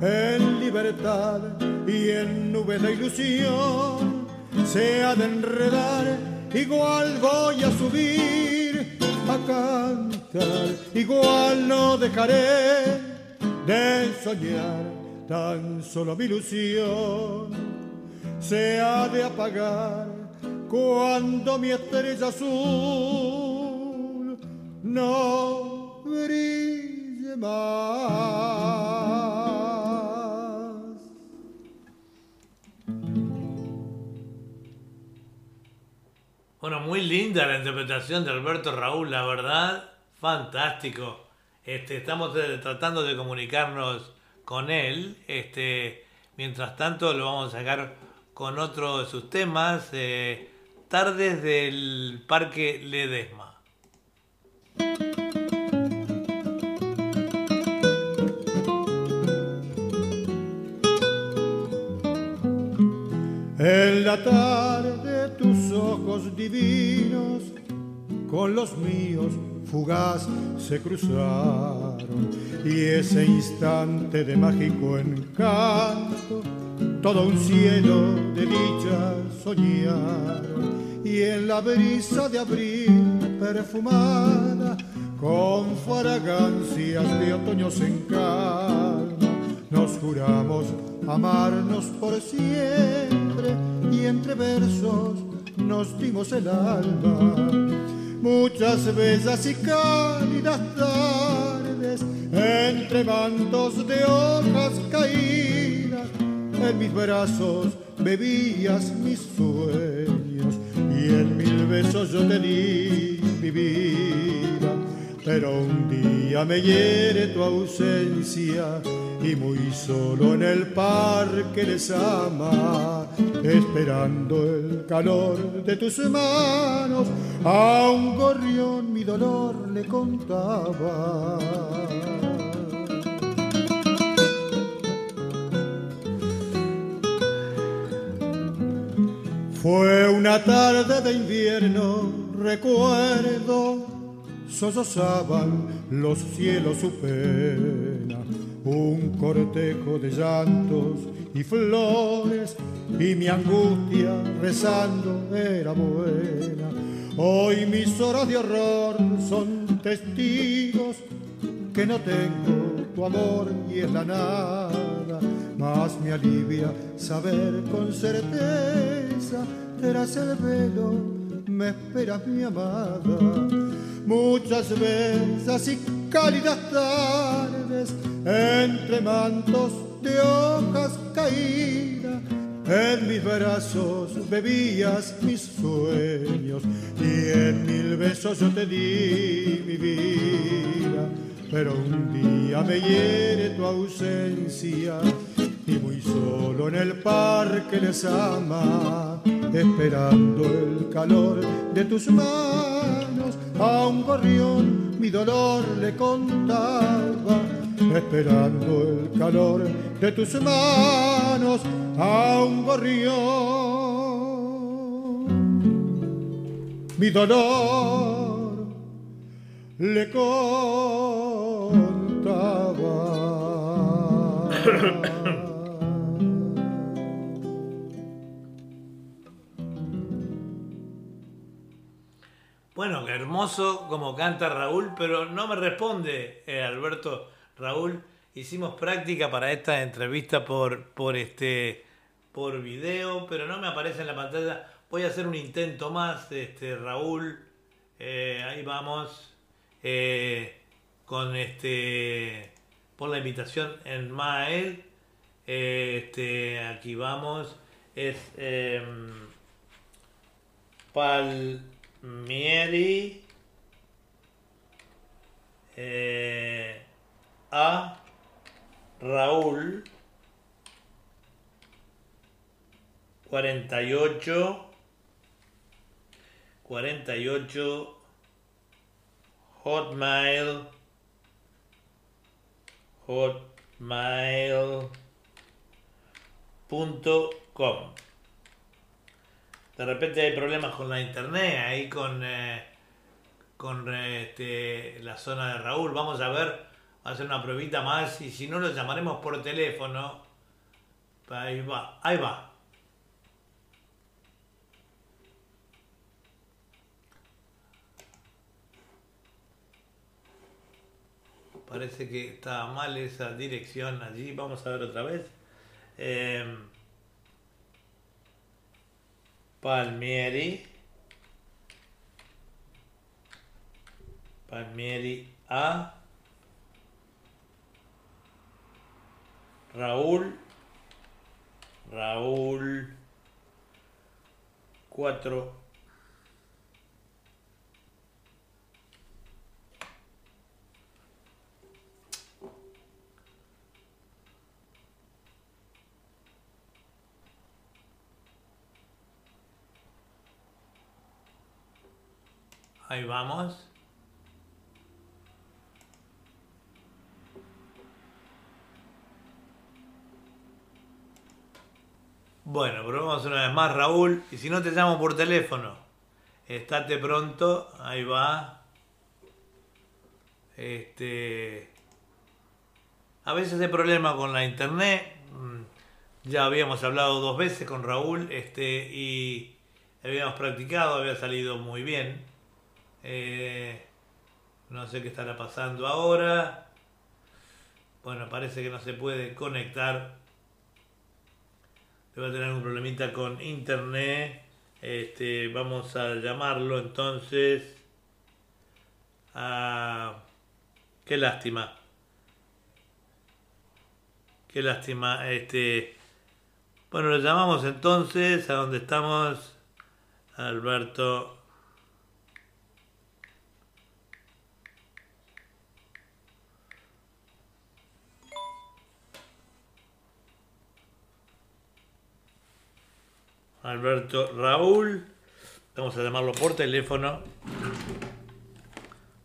en libertad y en nubes de ilusión se ha de enredar. Igual voy a subir a cantar, igual no dejaré de soñar, tan solo mi ilusión se ha de apagar cuando mi estrella azul no brille más. Bueno, muy linda la interpretación de Alberto Raúl, la verdad, fantástico. Este, estamos eh, tratando de comunicarnos con él. Este, mientras tanto, lo vamos a sacar con otro de sus temas, eh, Tardes del Parque Ledesma. En la tarde tus ojos divinos con los míos fugaz se cruzaron y ese instante de mágico encanto todo un cielo de dicha soñaron y en la brisa de abril perfumada con fragancias de otoños en calma nos juramos amarnos por siempre y entre versos nos dimos el alma. Muchas bellas y cálidas tardes, entre mantos de hojas caídas, en mis brazos bebías mis sueños y en mil besos yo te di. Pero un día me hiere tu ausencia y muy solo en el parque les ama, esperando el calor de tus manos, a un gorrión mi dolor le contaba. Fue una tarde de invierno, recuerdo, sososaban los cielos su pena un cortejo de llantos y flores y mi angustia rezando era buena. Hoy mis horas de horror son testigos que no tengo tu amor y es la nada, más me alivia saber con certeza tras el velo me esperas mi amada. Muchas veces y cálidas tardes entre mantos de hojas caídas. En mis brazos bebías mis sueños y en mil besos yo te di mi vida. Pero un día me hiere tu ausencia y muy solo en el parque les ama, esperando el calor de tus manos, a un gorrión mi dolor le contaba, esperando el calor de tus manos, a un gorrión mi dolor le contaba. Bueno, hermoso como canta Raúl, pero no me responde eh, Alberto. Raúl, hicimos práctica para esta entrevista por, por, este, por video, pero no me aparece en la pantalla. Voy a hacer un intento más, este, Raúl. Eh, ahí vamos. eh, con este. Por la invitación en Mael. Este, aquí vamos. Es. em, Palmieri eh, a Raúl 48 48 Hotmail hotmail.com de repente hay problemas con la internet, ahí con, eh, con eh, este, la zona de Raúl. Vamos a ver, a hacer una pruebita más y si no lo llamaremos por teléfono. Ahí va, ahí va. Parece que está mal esa dirección allí. Vamos a ver otra vez. Em, Palmieri. Palmieri a Raúl. Raúl 4 Ahí vamos. Bueno, probamos una vez más, Raúl. Y si no te llamo por teléfono, estate pronto. Ahí va. Este. A veces hay problema con la internet. Mm, Ya habíamos hablado dos veces con Raúl. Este. Y habíamos practicado, había salido muy bien. Eh, no sé qué estará pasando ahora. Bueno, parece que no se puede conectar. Debe tener un problemita con internet. Este, vamos a llamarlo entonces. Qué lástima. Qué lástima. Este, bueno, lo llamamos entonces a donde estamos. Alberto Alberto Raúl. Vamos a llamarlo por teléfono.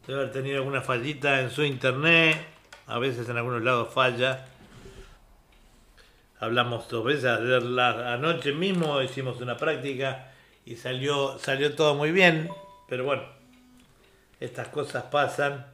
Debe haber tenido alguna fallita en su internet. A veces en algunos lados falla. Hablamos dos veces. La anoche mismo hicimos una práctica y salió, salió todo muy bien. Pero bueno, estas cosas pasan.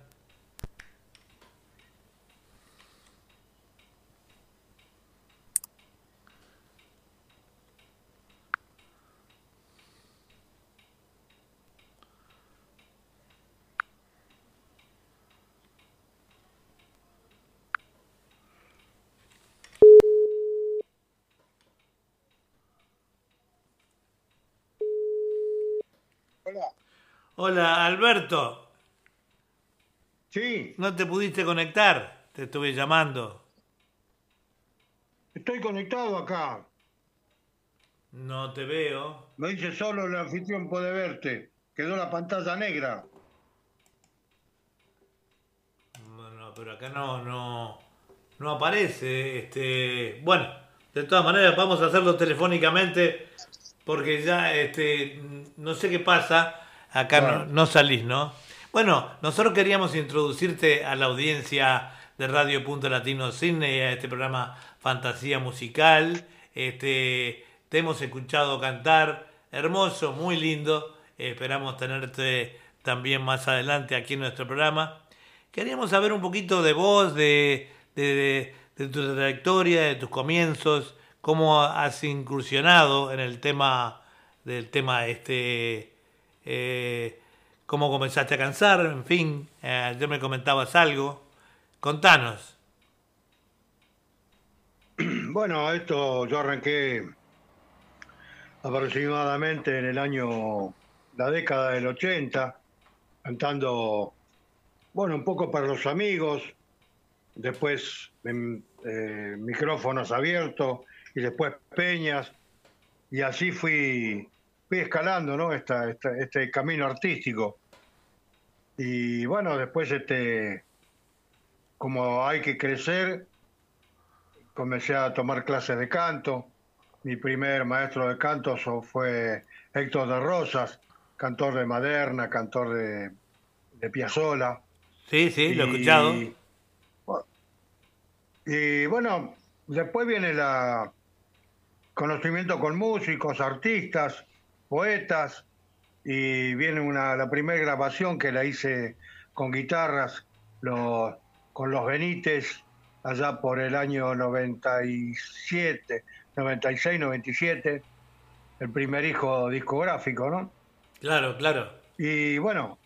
Hola. Hola, Alberto. Sí. ¿No te pudiste conectar? te estuve llamando. Estoy conectado acá. No te veo. Me dice solo el anfitrión puede verte. Quedó la pantalla negra. Bueno, pero acá no, no, no aparece. Este, bueno, de todas maneras vamos a hacerlo telefónicamente porque ya, este, no sé qué pasa. Acá no, Claro. no salís, ¿no? Bueno, nosotros queríamos introducirte a la audiencia de Radio Punto Latino Cine, a este programa Fantasía Musical. Este, te hemos escuchado cantar, hermoso, muy lindo. Esperamos tenerte también más adelante aquí en nuestro programa. Queríamos saber un poquito de vos, de, de, de- de tu trayectoria, de tus comienzos, cómo has incursionado en el tema del tema este, eh, cómo comenzaste a cansar, en fin, eh, ya me comentabas algo. Contanos. Bueno, esto yo arranqué aproximadamente en el año, la década del 80, cantando, bueno, un poco para los amigos, después eh, micrófonos abiertos y después peñas, y así fui, fui escalando, ¿no? Esta, esta- este camino artístico. Y bueno, después, este, como hay que crecer, comencé a tomar clases de canto. Mi primer maestro de canto fue Héctor de Rosas, cantor de Maderna, cantor de, de Piazzolla. Sí, sí, lo he Y- escuchado. Y bueno, después viene la conocimiento con músicos, artistas, poetas, y viene una, la primera grabación que la hice con guitarras, los, con los Benítez, allá por el año 97, 96, 97, el primer hijo discográfico, ¿no? Claro, claro. Y bueno,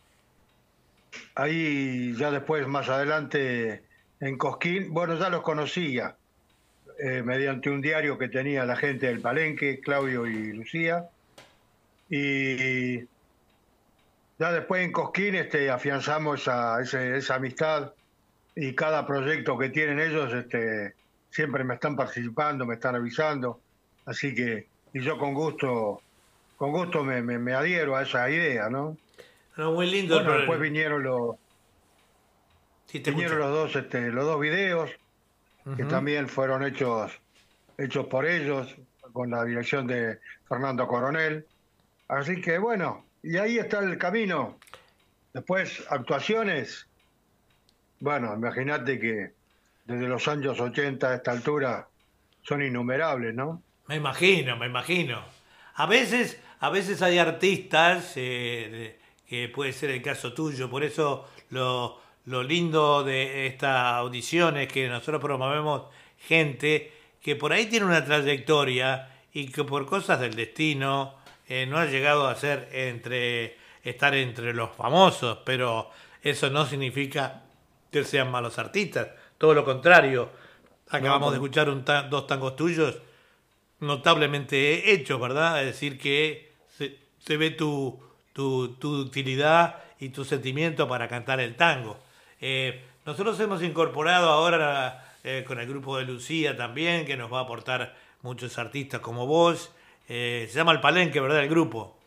ahí ya después, más adelante, en Cosquín, bueno, ya los conocía, eh, mediante un diario que tenía la gente del Palenque, Claudio y Lucía. Y ya después en Cosquín este, afianzamos esa, esa amistad y cada proyecto que tienen ellos este, siempre me están participando, me están avisando. Así que, y yo con gusto, con gusto me, me, me adhiero a esa idea, ¿no? No, muy lindo. Bueno, después vinieron los, Sí, vinieron escucho. los dos, este, los dos videos que también fueron hechos, hechos por ellos, con la dirección de Fernando Coronel. Así que bueno, y ahí está el camino. Después, actuaciones. Bueno, imagínate que desde los años 80 a esta altura son innumerables, ¿no? Me imagino, me imagino. A veces, a veces hay artistas, eh, que puede ser el caso tuyo, por eso lo, lo lindo de esta audición es que nosotros promovemos gente que por ahí tiene una trayectoria y que por cosas del destino eh, no ha llegado a ser entre estar entre los famosos, pero eso no significa que sean malos artistas, todo lo contrario. Acabamos No, de escuchar un ta- dos tangos tuyos notablemente hechos, ¿verdad? Es decir, que se, se ve tu, tu, tu utilidad y tu sentimiento para cantar el tango. Eh, nosotros hemos incorporado ahora eh, con el grupo de Lucía también, que nos va a aportar muchos artistas como vos. Eh, se llama El Palenque, ¿verdad? El grupo.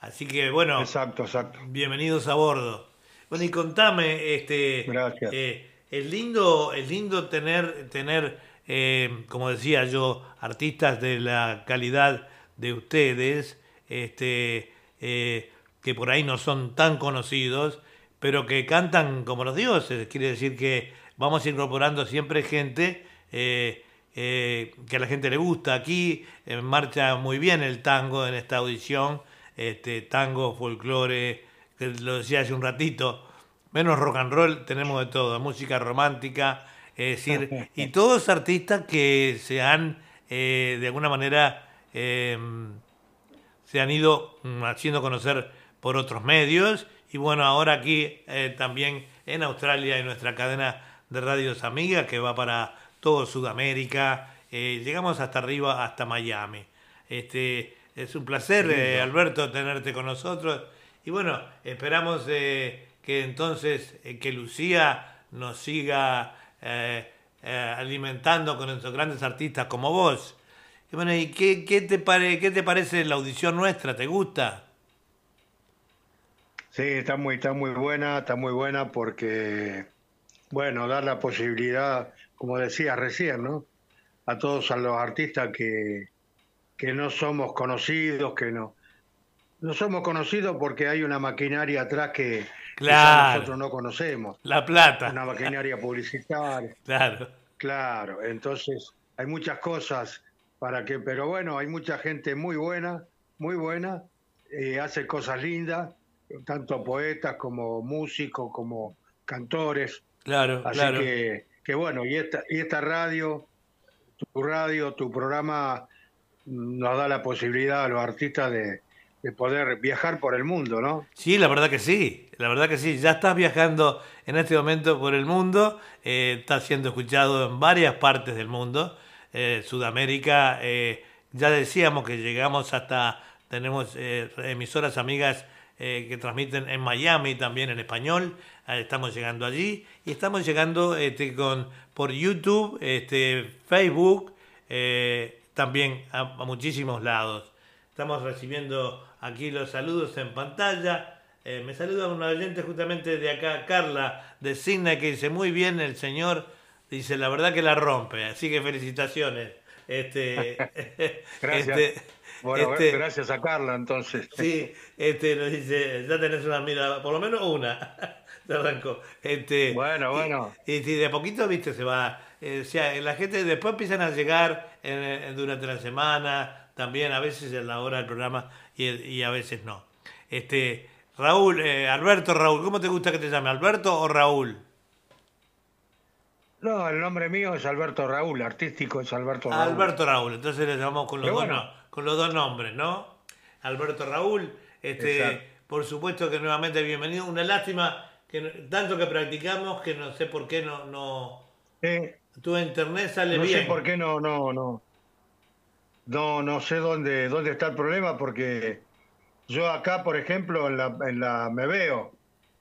Así que bueno, Exacto, exacto. bienvenidos a bordo. Bueno, y contame, este, Gracias. eh, es lindo, es lindo tener, tener, eh, como decía yo, artistas de la calidad de ustedes, este, eh, que por ahí no son tan conocidos, pero que cantan como los dioses. Quiere decir que vamos incorporando siempre gente eh, eh, que a la gente le gusta. Aquí eh, marcha muy bien el tango en esta audición, este tango, folclore, que lo decía hace un ratito, menos rock and roll, tenemos de todo, música romántica, es decir, y todos artistas que se han eh, de alguna manera eh, se han ido mm, haciendo conocer por otros medios y bueno, ahora aquí también en Australia en nuestra cadena de radios amiga que va para todo Sudamérica, eh, llegamos hasta arriba, hasta Miami. Este, es un placer, eh, Alberto, tenerte con nosotros y bueno, esperamos eh, que entonces que Lucía nos siga alimentando con esos grandes artistas como vos. Y bueno, ¿y qué, qué te pare, qué te parece la audición nuestra? ¿Te gusta? Sí, está muy, está muy buena, está muy buena porque, bueno, dar la posibilidad, como decía recién, ¿no? A todos a los artistas que, que no somos conocidos, que no, no somos conocidos porque hay una maquinaria atrás que, nosotros no conocemos. La plata. Una maquinaria publicitaria. Claro. Claro, entonces hay muchas cosas para que, pero bueno, hay mucha gente muy buena, muy buena, eh, hace cosas lindas, tanto poetas como músicos, como cantores. Claro, Así claro. que, que bueno, y esta, y esta radio, tu radio, tu programa nos da la posibilidad a los artistas de, de poder viajar por el mundo, ¿no? Sí, la verdad que sí, la verdad que sí. Ya estás viajando en este momento por el mundo, eh, estás siendo escuchado en varias partes del mundo. Eh, Sudamérica, eh, ya decíamos que llegamos hasta, tenemos eh, emisoras amigas eh, que transmiten en Miami también en español, eh, estamos llegando allí y estamos llegando este, con, por YouTube, este, Facebook, eh, también a, a muchísimos lados. Estamos recibiendo aquí los saludos en pantalla. Eh, me saluda un oyente justamente de acá, Carla, de Signa, que dice, muy bien el señor, dice, la verdad que la rompe, así que felicitaciones. Este, Gracias. este, Bueno, este, gracias a Carla entonces. Sí, este nos dice, ya tenés una mira, por lo menos una. Se arrancó. Este, Bueno, y- bueno. Y, si de a poquito, viste, se va. eh, o sea, la gente después empiezan a llegar en- en- durante la semana, también a veces en la hora del programa y, y a veces no. Este, Raúl, eh, Alberto Raúl, ¿cómo te gusta que te llame? ¿Alberto o Raúl? No, el nombre mío es Alberto Raúl, artístico es Alberto Raúl. Alberto Raúl, entonces le llamamos con los, Pero dos, bueno. no- con los dos nombres, ¿no? Alberto Raúl, este, Exacto. por supuesto que nuevamente bienvenido. Una lástima que no- tanto que practicamos que no sé por qué no, no tu internet sale no bien. sé por qué no, no, no. No, no sé dónde, dónde está el problema porque yo acá, por ejemplo, en la, en la me veo,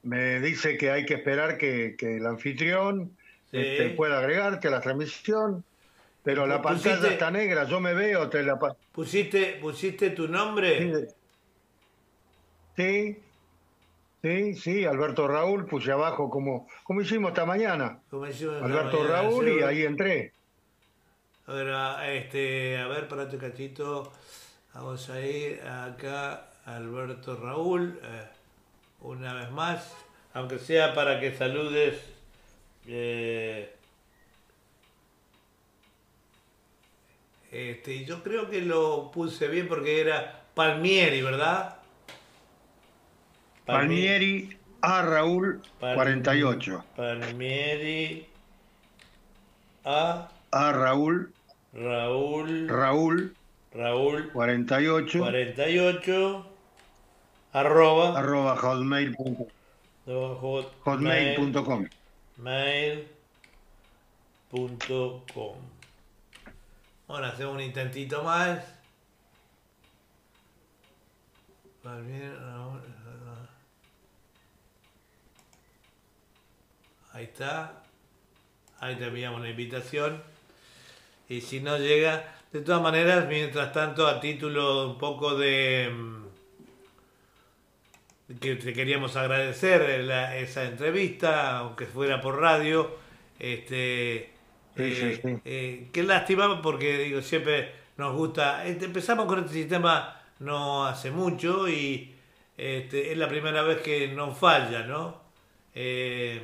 me dice que hay que esperar que, que el anfitrión Sí. este, pueda agregarte a la transmisión, pero la Pusiste- pantalla está negra, yo me veo, te la ¿Pusiste, pusiste tu nombre? Sí, sí, sí, Alberto Raúl, puse abajo como, como hicimos esta mañana. Como hicimos esta Alberto mañana, Raúl y ahí entré. A ver, a- este, a ver, para tu cachito. Vamos a ir acá, Alberto Raúl, eh, una vez más, aunque sea para que saludes. eh, este, yo creo que lo puse bien porque era Palmieri, ¿verdad? Palmieri a Raúl Palm- 48. Palmieri a A Raúl, Raúl. Raúl Raúl 48 48 arroba arroba hotmail.com. hot- hotmail.com. Bueno, hacemos un intentito más. Ahí está. Ahí te enviamos la invitación. Y si no llega, de todas maneras, mientras tanto, a título un poco de... mm, que te queríamos agradecer la- esa entrevista, aunque fuera por radio. Este, Sí, sí, eh, sí. eh, qué lástima porque digo siempre nos gusta. este, empezamos con este sistema no hace mucho y este, es la primera vez que nos falla, ¿no? Eh,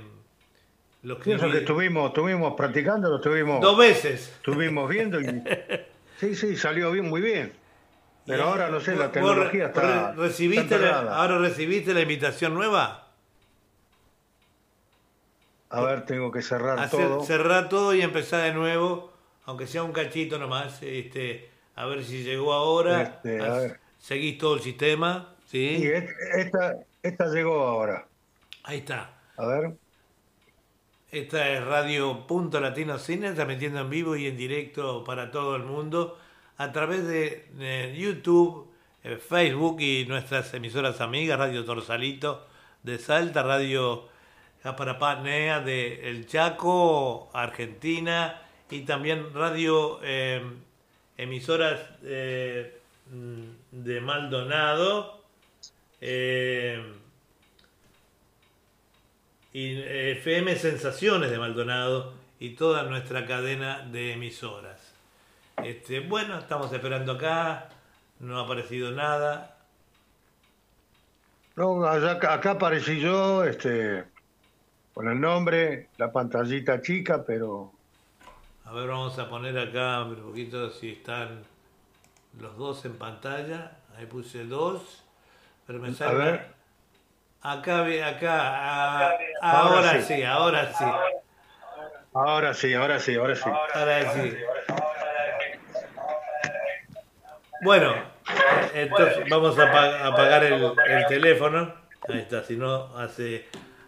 lo Sí, eso que estuvimos, estuvimos practicando, lo estuvimos, dos veces. estuvimos viendo y sí, sí, salió bien, muy bien. Pero ahora no sé, la tecnología está, re- recibiste está la- enterrada. ahora recibiste la invitación nueva. A ver, tengo que cerrar Hacer- todo. cerrar todo y empezar de nuevo, aunque sea un cachito nomás, este, a ver si llegó ahora. Este, a ver. Seguís todo el sistema, ¿sí? Sí, et- esta, esta llegó ahora. Ahí está. A ver. Esta es Radio Punto Latino Cine, transmitiendo en vivo y en directo para todo el mundo a través de, de YouTube, eh, Facebook y nuestras emisoras amigas, Radio Torsalito de Salta, Radio Japarapá NEA de El Chaco, Argentina, y también radio eh, emisoras eh, de Maldonado. eh, y eh, FM Sensaciones de Maldonado y toda nuestra cadena de emisoras. Este, bueno, estamos esperando acá, no ha aparecido nada. No, acá aparecí yo, este, con el nombre, la pantallita chica, pero A ver, vamos a poner acá un poquito si están los dos en pantalla. Ahí puse dos. Pero me sale. ver. Acá, acá. ah, Ahora ahora, sí. sí. ahora sí. ahora sí, ahora sí, ahora sí. Ahora sí. Bueno, entonces vamos a apa- apagar el, el teléfono. Ahí está, si no hace.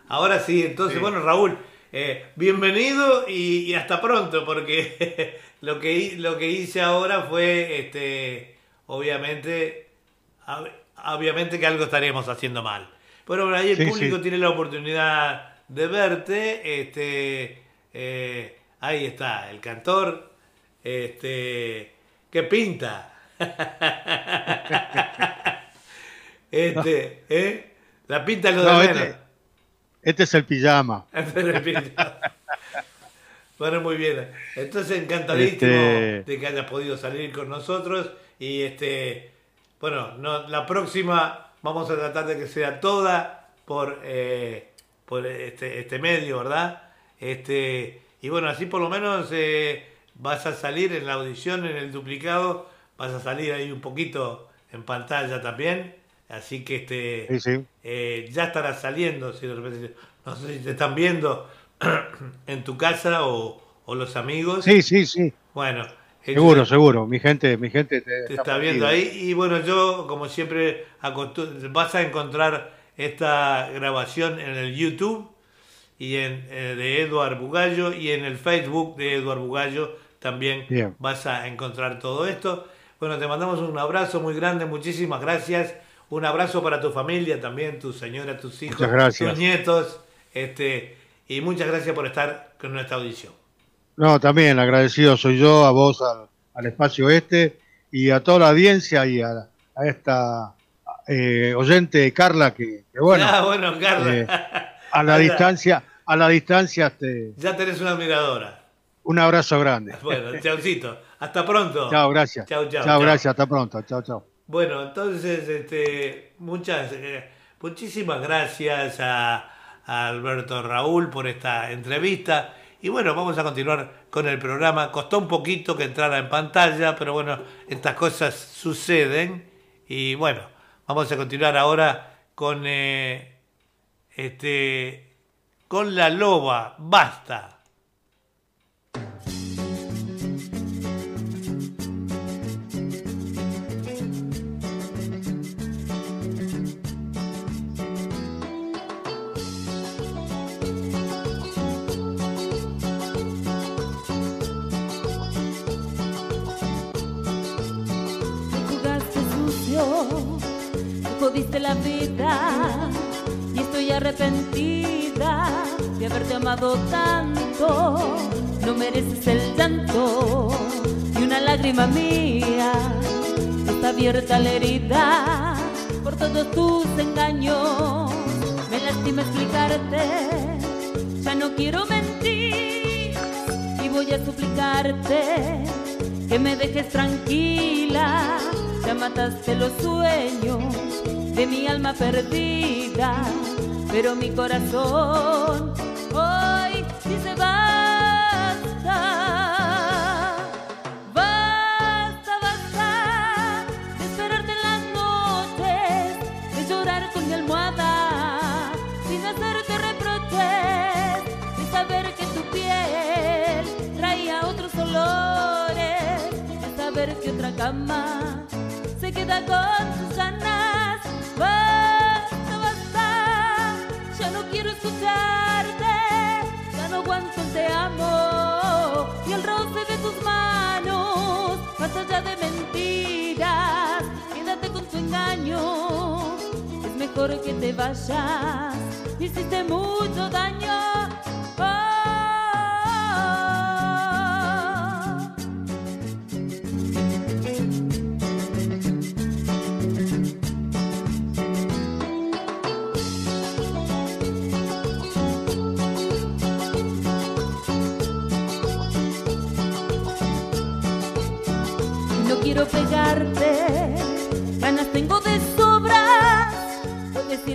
Ahora sí, entonces, bueno, Raúl, eh, bienvenido y, y hasta pronto, porque lo que, lo que hice ahora fue, este, obviamente, ob- obviamente que algo estaríamos haciendo mal. Pero ahí el Sí, público sí. tiene la oportunidad de verte, este, eh, ahí está, el cantor, este, que pinta. este, ¿eh? La pinta lo de No, menos. este, este es el pijama. Bueno, muy bien. Entonces, encantadísimo Este- de que hayas podido salir con nosotros. Y este, bueno, no, la próxima vamos a tratar de que sea toda por, eh, por este, este medio, ¿verdad? Este, y bueno, así por lo menos eh, vas a salir en la audición, en el duplicado, vas a salir ahí un poquito en pantalla también. Así que este, Sí, sí. eh, ya estarás saliendo, si de repente, no sé si te están viendo en tu casa o, o los amigos. Sí, sí, sí. Bueno, Seguro, seguro. Mi gente, mi gente te, te está viendo ahí. Y bueno, yo, como siempre, vas a encontrar esta grabación en el YouTube y en, eh, de Eduard Bugallo y en el Facebook de Eduard Bugallo también Bien. vas a encontrar todo esto. Bueno, te mandamos un abrazo muy grande, muchísimas gracias. Un abrazo para tu familia también, tu señora, tus hijos, tus nietos. Este, y muchas gracias por estar con nuestra audición. No, también agradecido soy yo, a vos, al, al espacio este y a toda la audiencia y a, a esta eh, oyente Carla que, que bueno, Ah, bueno, Carla. eh, a la distancia, a la distancia, este, Ya tenés una admiradora. un abrazo grande. Bueno, chaucito. Hasta pronto. Chao, gracias. Chau, chau, Chao, chau. gracias, hasta pronto. Chao, chao. Bueno, entonces, este, muchas, eh, muchísimas gracias a, a Alberto Raúl por esta entrevista. Y bueno, vamos a continuar con el programa. Costó un poquito que entrara en pantalla, pero bueno, estas cosas suceden. Y bueno, vamos a continuar ahora con eh, este con la loba. Basta. Jodiste la vida y estoy arrepentida de haberte amado tanto. No mereces el llanto y una lágrima mía. Está abierta la herida por todos tus engaños. Me lastima explicarte, ya no quiero mentir y voy a suplicarte que me dejes tranquila. Ya mataste los sueños de mi alma perdida, pero mi corazón hoy dice basta. Basta, basta de esperarte en las noches, de llorar con mi almohada, sin hacerte reproches, de saber que tu piel traía otros olores, de saber que otra cama se queda con tus ganas. De mentiras, quédate con tu engaño, es mejor que te vayas, hiciste mucho daño.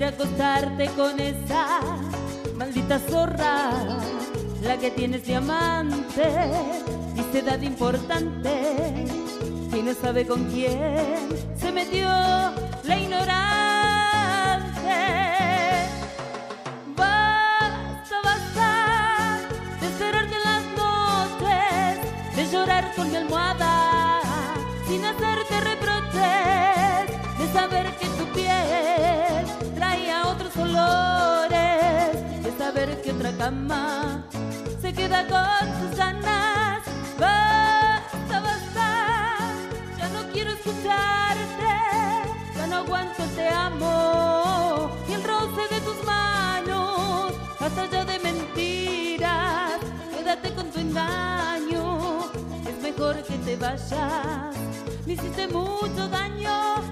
Ir a acostarte con esa maldita zorra, la que tienes diamante y se da de importante y no sabe con quién se metió la ignorante. Basta, basta de esperarte las noches, de llorar con mi almohada, sin hacerte reproches, de saber que tu piel olores, de saber que otra cama se queda con sus ganas. Basta, basta, ya no quiero escucharte, ya no aguanto te amo y el roce de tus manos, hasta allá de mentiras, quédate con tu engaño, es mejor que te vayas, me hiciste mucho daño,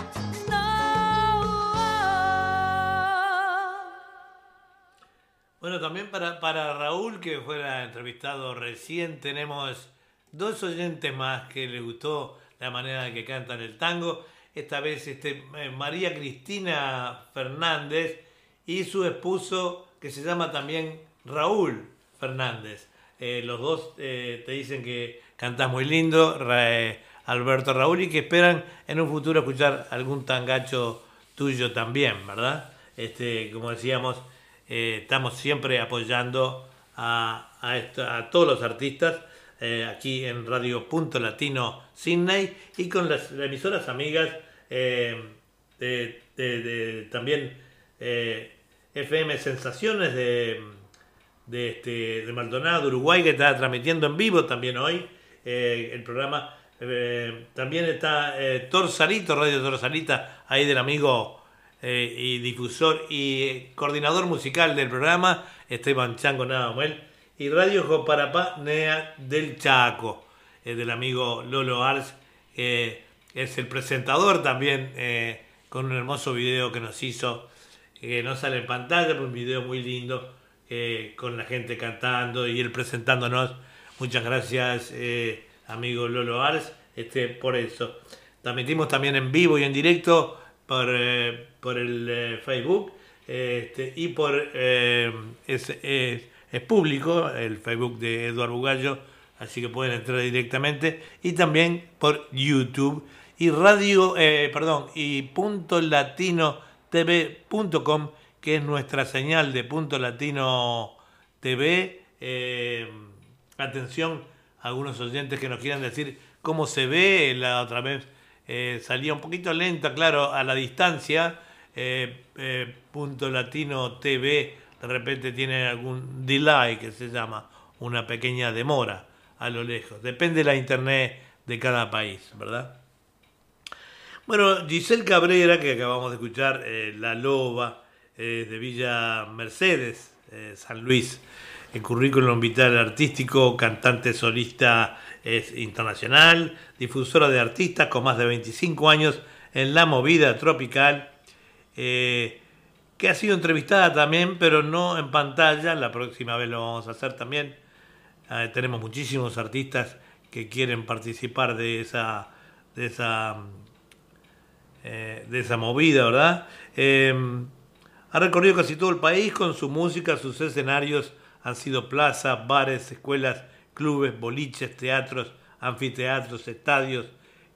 Bueno, también para, para Raúl, que fuera entrevistado recién, tenemos dos oyentes más que le gustó la manera en que cantan el tango. Esta vez este, eh, María Cristina Fernández y su esposo, que se llama también Raúl Fernández. Eh, los dos eh, te dicen que cantas muy lindo, eh, Alberto Raúl, y que esperan en un futuro escuchar algún tangacho tuyo también, ¿verdad? Este, como decíamos, eh, estamos siempre apoyando a, todos los artistas eh, aquí en Radio Punto Latino Sydney y con las emisoras amigas eh, de, también eh, FM Sensaciones de, de, este, de Maldonado, Uruguay, que está transmitiendo en vivo también hoy el programa. También está Torsalito, Radio Torsalita, ahí del amigo eh, y difusor y eh, coordinador musical del programa, Esteban Chango Nadamuel, y Radio Joparapá Nea del Chaco, eh, del amigo Lolo Ars, que es el presentador también, eh, con un hermoso video que nos hizo, que no sale en pantalla, pero un video muy lindo, eh, con la gente cantando y él presentándonos. Muchas gracias, eh, amigo Lolo Ars, este, por eso. Transmitimos también en vivo y en directo por, eh, por el eh, Facebook este, y por eh, es, es- público el Facebook de Eduardo Bugallo, así que pueden entrar directamente y también por YouTube y radio, perdón, y punto latino tv.com que es nuestra señal de punto latino TV. Eh, atención, algunos oyentes que nos quieran decir cómo se ve. La otra vez eh, salía un poquito lenta, claro, a la distancia. Eh, eh, punto latino TV de repente tiene algún delay que se llama, una pequeña demora a lo lejos. Depende de la internet de cada país, ¿verdad? Bueno, Giselle Cabrera, que acabamos de escuchar, La Loba, de Villa Mercedes, San Luis, el currículum vital artístico, cantante solista es internacional, difusora de artistas con más de 25 años en la movida tropical, eh, que ha sido entrevistada también, pero no en pantalla, la próxima vez lo vamos a hacer también. Eh, tenemos muchísimos artistas que quieren participar de esa, de esa eh, de esa movida, ¿verdad? Eh, ha recorrido casi todo el país con su música, sus escenarios han sido plazas, bares, escuelas, clubes, boliches, teatros, anfiteatros, estadios,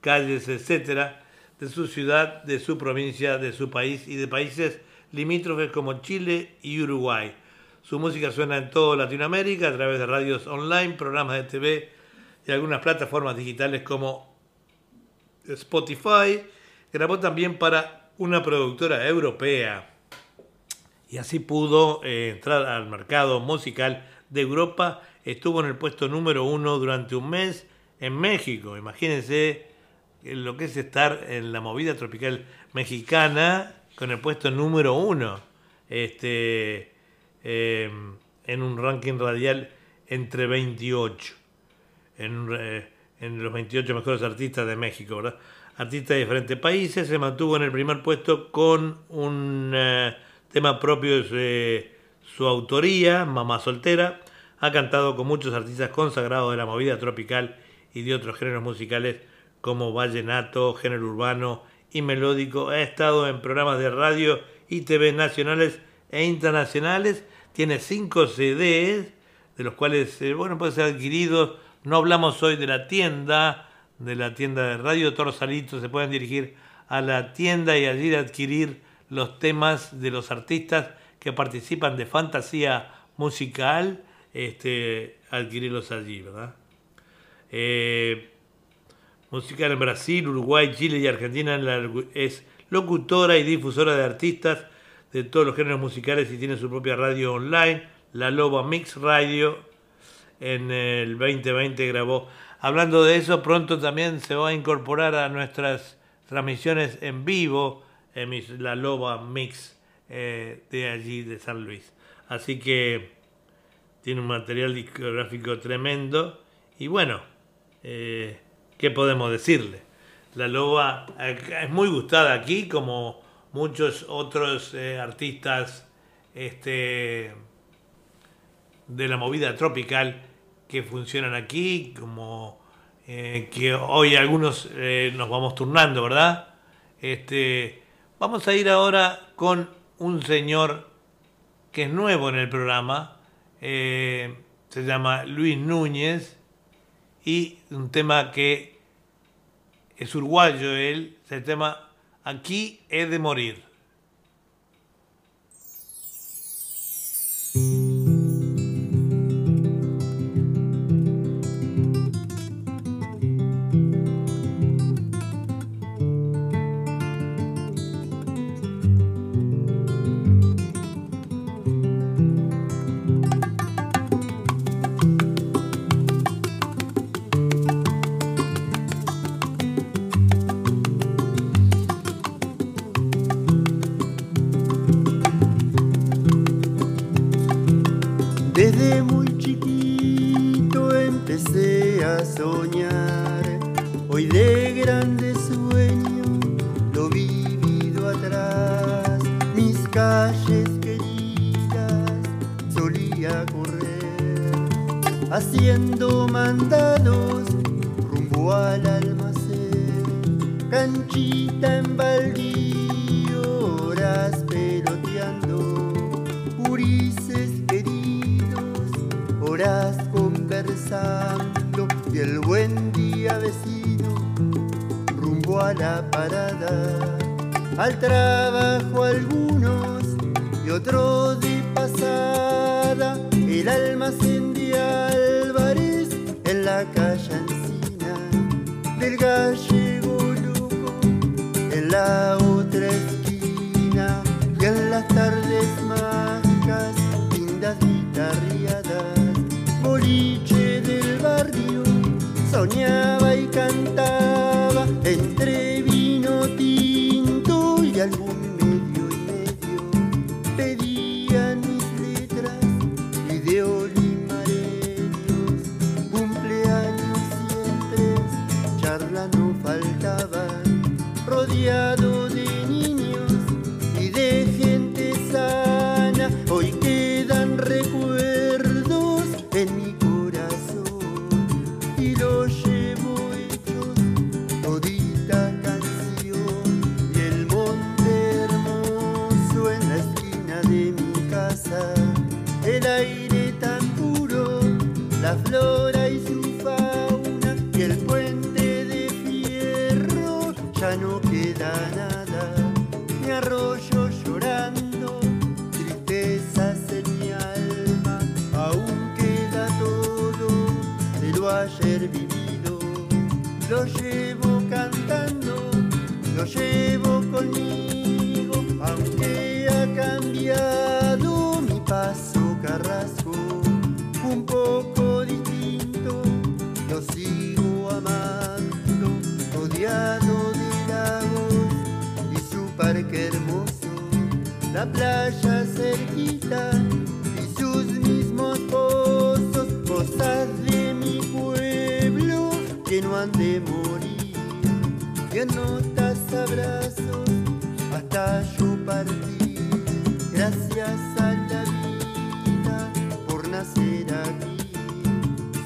calles, etcétera, de su ciudad, de su provincia, de su país y de países limítrofes como Chile y Uruguay. Su música suena en toda Latinoamérica a través de radios online, programas de TV y algunas plataformas digitales como Spotify. Grabó también para una productora europea y así pudo eh, entrar al mercado musical de Europa. Estuvo en el puesto número uno durante un mes en México. Imagínense lo que es estar en la movida tropical mexicana con el puesto número uno este, eh, en un ranking radial entre 28, en, eh, en los 28 mejores artistas de México, ¿verdad? Artistas de diferentes países, se mantuvo en el primer puesto con un eh, tema propio de su autoría, Mamá Soltera. Ha cantado con muchos artistas consagrados de la movida tropical y de otros géneros musicales como vallenato, género urbano y melódico. Ha estado en programas de radio y TV nacionales e internacionales. Tiene cinco CDs, de los cuales, eh, bueno, pueden ser adquiridos. No hablamos hoy de la tienda, de la tienda de Radio Torsalito. Se pueden dirigir a la tienda y allí adquirir los temas de los artistas que participan de fantasía musical, este, adquirirlos allí, ¿verdad? Eh, musical en Brasil, Uruguay, Chile y Argentina es locutora y difusora de artistas de todos los géneros musicales y tiene su propia radio online, La Loba Mix Radio. En el 2020 grabó. Hablando de eso, pronto también se va a incorporar a nuestras transmisiones en vivo en La Loba Mix eh, de allí, de San Luis. Así que tiene un material discográfico tremendo. Y bueno, eh, ¿qué podemos decirle? La Loba eh, es muy gustada aquí, como muchos otros artistas este, de la movida tropical que funcionan aquí, como que hoy algunos nos vamos turnando, ¿verdad? Este, vamos a ir ahora con un señor que es nuevo en el programa, eh, se llama Luis Núñez, y un tema que es uruguayo él, se llama Aquí he de morir.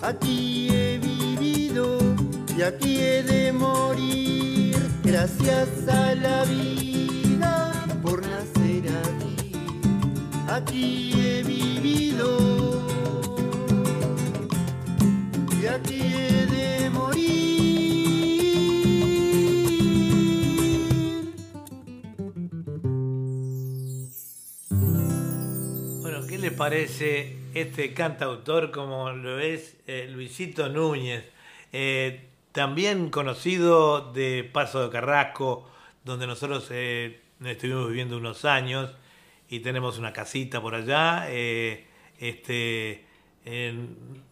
Aquí he vivido y aquí he de morir. Gracias a la vida por nacer aquí, aquí he vivido y aquí he de morir. Bueno, ¿qué le parece este cantautor como lo es eh, Luisito Núñez? Eh, también conocido de Paso de Carrasco, donde nosotros eh, estuvimos viviendo unos años y tenemos una casita por allá. eh, este,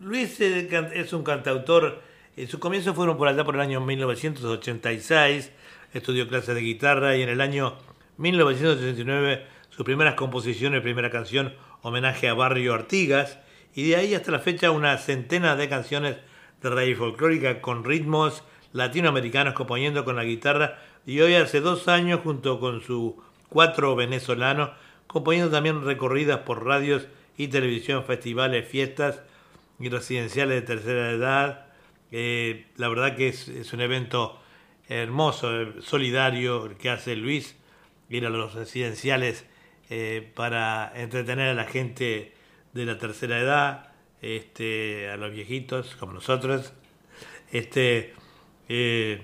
Luis es un cantautor, sus comienzos fueron por allá por el año 1986, estudió clases de guitarra y en el año 1989 sus primeras composiciones, primera canción, homenaje a Barrio Artigas, y de ahí hasta la fecha una centena de canciones de raíz folclórica con ritmos latinoamericanos componiendo con la guitarra y hoy hace dos años junto con su cuatro venezolanos componiendo también recorridas por radios y televisión, festivales, fiestas y residenciales de tercera edad. Eh, la verdad que es, es un evento hermoso, eh, solidario el que hace Luis, ir a los residenciales eh, para entretener a la gente de la tercera edad, este, a los viejitos como nosotros. Este, eh,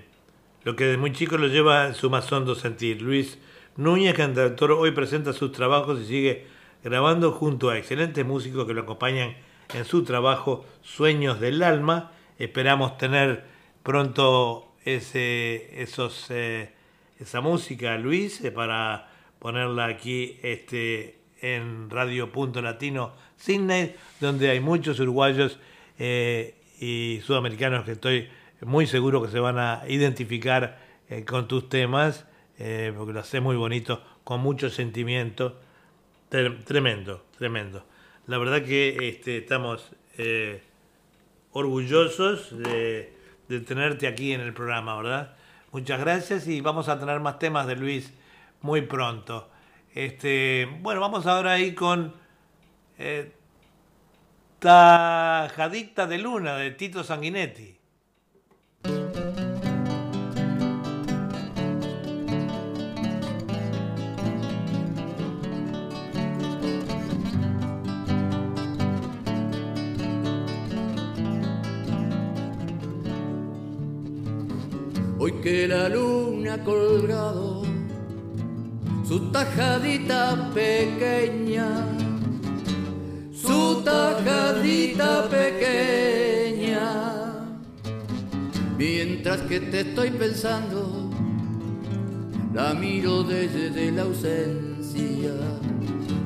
lo que de muy chico lo lleva en su más hondo sentir. Luis Núñez, cantautor, hoy presenta sus trabajos y sigue grabando junto a excelentes músicos que lo acompañan en su trabajo Sueños del Alma. Esperamos tener pronto ese, esos, eh, esa música, Luis, para ponerla aquí este, en Radio Punto Latino Sydney, donde hay muchos uruguayos eh, y sudamericanos que estoy muy seguro que se van a identificar eh, con tus temas, eh, porque lo haces muy bonito, con mucho sentimiento. Tre- Tremendo, tremendo. La verdad que este, estamos orgullosos de, de tenerte aquí en el programa, ¿verdad? Muchas gracias y vamos a tener más temas de Luis muy pronto. Este, bueno, vamos ahora ahí con eh, Tajadicta de Luna de Tito Sanguinetti. Hoy que la luna colgado su tajadita pequeña, su tajadita pequeña. Mientras que te estoy pensando, la miro desde la ausencia.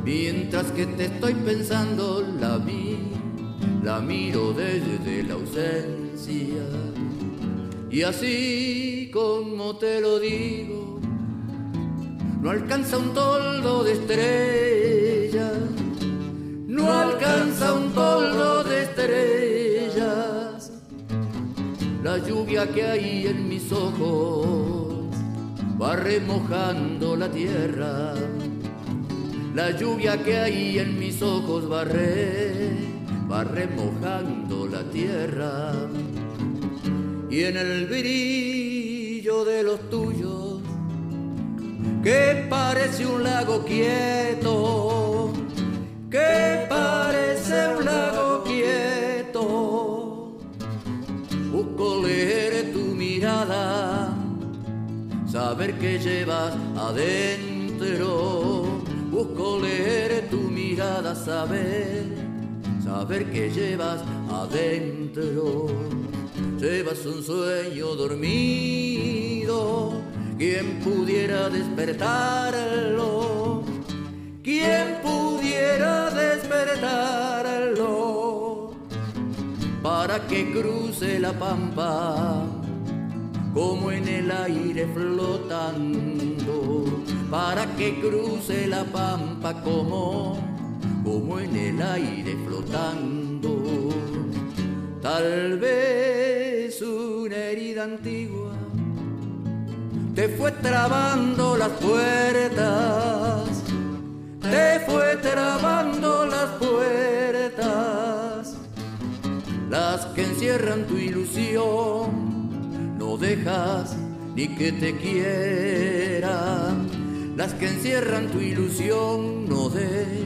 Mientras que te estoy pensando, la vi, la miro desde la ausencia. Y así como te lo digo, no alcanza un toldo de estrellas, no alcanza un toldo de estrellas. La lluvia que hay en mis ojos va remojando la tierra. La lluvia que hay en mis ojos va, va remojando la tierra y en el brillo de los tuyos, que parece un lago quieto, que parece un lago quieto. Busco leer tu mirada, saber que llevas adentro. Busco leer tu mirada, saber, saber que llevas adentro llevas un sueño dormido. ¿Quién pudiera despertarlo? ¿Quién pudiera despertarlo? Para que cruce la pampa como en el aire flotando. Para que cruce la pampa como, como en el aire flotando. Tal vez una herida antigua te fue trabando las puertas, te fue trabando las puertas, las que encierran tu ilusión, no dejas ni que te quiera. Las que encierran tu ilusión no de,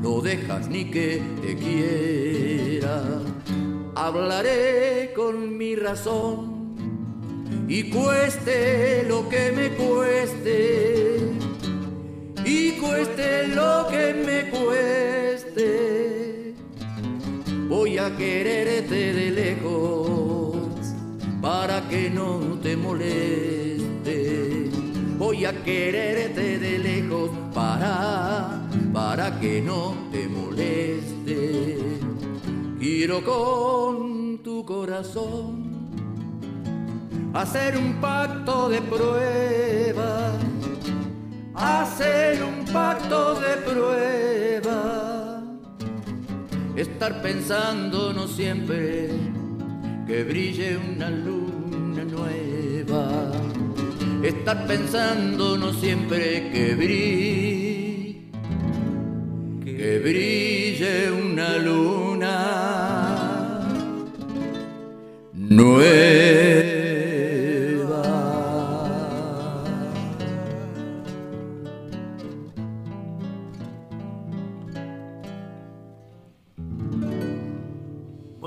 no dejas ni que te quiera. Hablaré con mi razón y cueste lo que me cueste y cueste lo que me cueste. Voy a quererte de lejos para que no te moleste. Voy a quererte de lejos para, para que no te moleste. Quiero con tu corazón hacer un pacto de prueba. Hacer un pacto de prueba, estar pensando no siempre que brille una luna nueva, estar pensando no siempre que brille, que brille una luna nueva.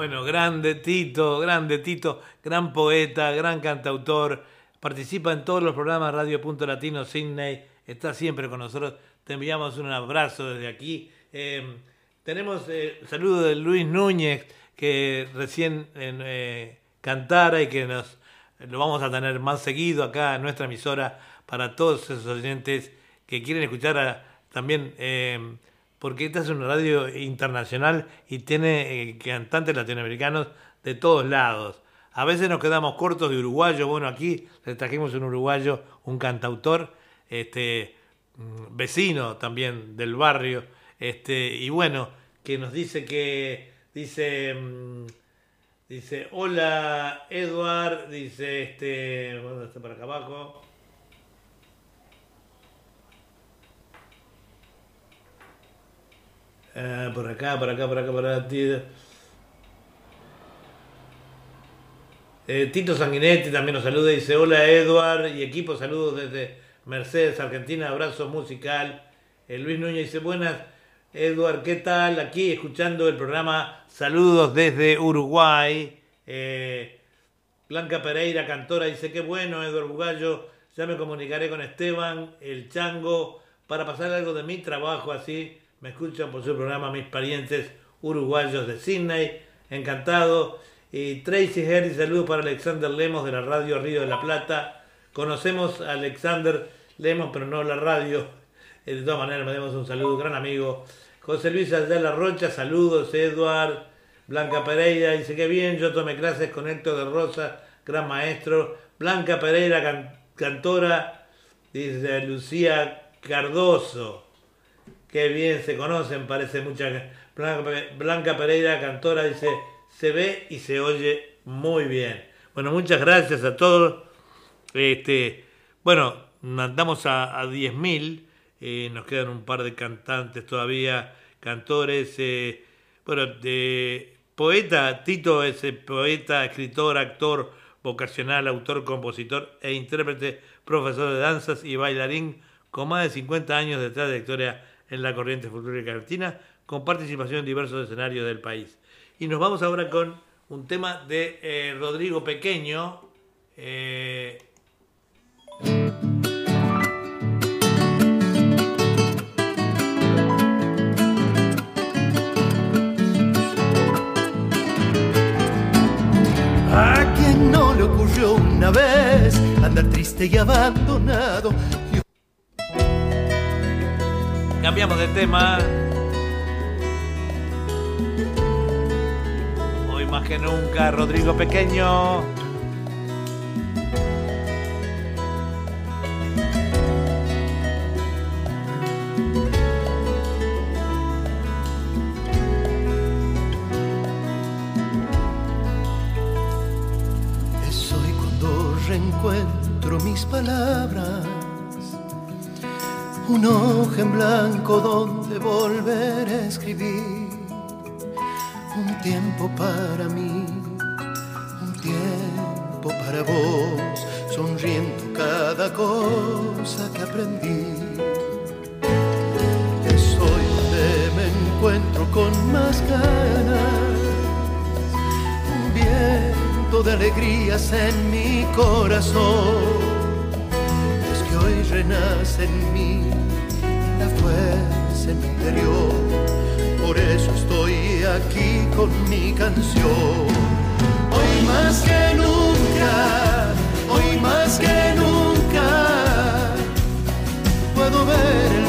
Bueno, grande Tito, grande Tito, gran poeta, gran cantautor, participa en todos los programas Radio Punto Latino Sydney, está siempre con nosotros, te enviamos un abrazo desde aquí. Eh, tenemos eh, saludo de Luis Núñez, que recién eh, cantara y que nos lo vamos a tener más seguido acá en nuestra emisora para todos esos oyentes que quieren escuchar a, también eh, porque esta es una radio internacional y tiene eh, cantantes latinoamericanos de todos lados. A veces nos quedamos cortos de uruguayo. Bueno, aquí le trajimos un uruguayo, un cantautor, este, mm, vecino también del barrio. Este, y bueno, que nos dice que, dice, mm, dice, hola Edward, dice, este, ¿dónde está para acá abajo? Eh, por acá, por acá, por acá, por acá. Tito, Eh, Tito Sanguinetti también nos saluda dice: Hola Edward y equipo, saludos desde Mercedes, Argentina, abrazo musical. Eh, Luis Núñez dice: Buenas, Edward, ¿qué tal? Aquí escuchando el programa Saludos desde Uruguay. Eh, Blanca Pereira, cantora, dice: Qué bueno, Edward Bugallo. Ya me comunicaré con Esteban, el chango, para pasar algo de mi trabajo así me escuchan por su programa mis parientes uruguayos de Sydney, encantado. Y Tracy Harris, saludos para Alexander Lemos de la radio Río de la Plata. Conocemos a Alexander Lemos, pero no la radio. Eh, De todas maneras, me damos un saludo, gran amigo. José Luis Ayala Rocha, saludos, Edward. Blanca Pereira dice que bien, yo tomé clases con Héctor de Rosa, gran maestro. Blanca Pereira, can- cantora, dice Lucía Cardoso. Qué bien se conocen, parece mucha. Blanca, Pereira, cantora, dice: se ve y se oye muy bien. Bueno, muchas gracias a todos. Este, bueno, andamos a, a 10.000. eh, nos quedan un par de cantantes todavía, cantores. eh, bueno, de poeta, Tito es eh, poeta, escritor, actor, vocacional, autor, compositor e intérprete, profesor de danzas y bailarín con más de 50 años de trayectoria en la corriente folclórica argentina, con participación en diversos escenarios del país. Y nos vamos ahora con un tema de eh, Rodrigo Pequeño. eh, ¿A quien no le ocurrió una vez andar triste y abandonado? Cambiamos de tema. Hoy más que nunca, Rodrigo Pequeño. Es hoy cuando reencuentro mis palabras, un hoja en blanco donde volver a escribir, un tiempo para mí, un tiempo para vos, son sonriendo cada cosa que aprendí. Es hoy donde me encuentro con más ganas, un viento de alegrías en mi corazón. Renace en mí en mi interior, por eso estoy aquí con mi canción. Hoy más que nunca, hoy más que nunca, puedo ver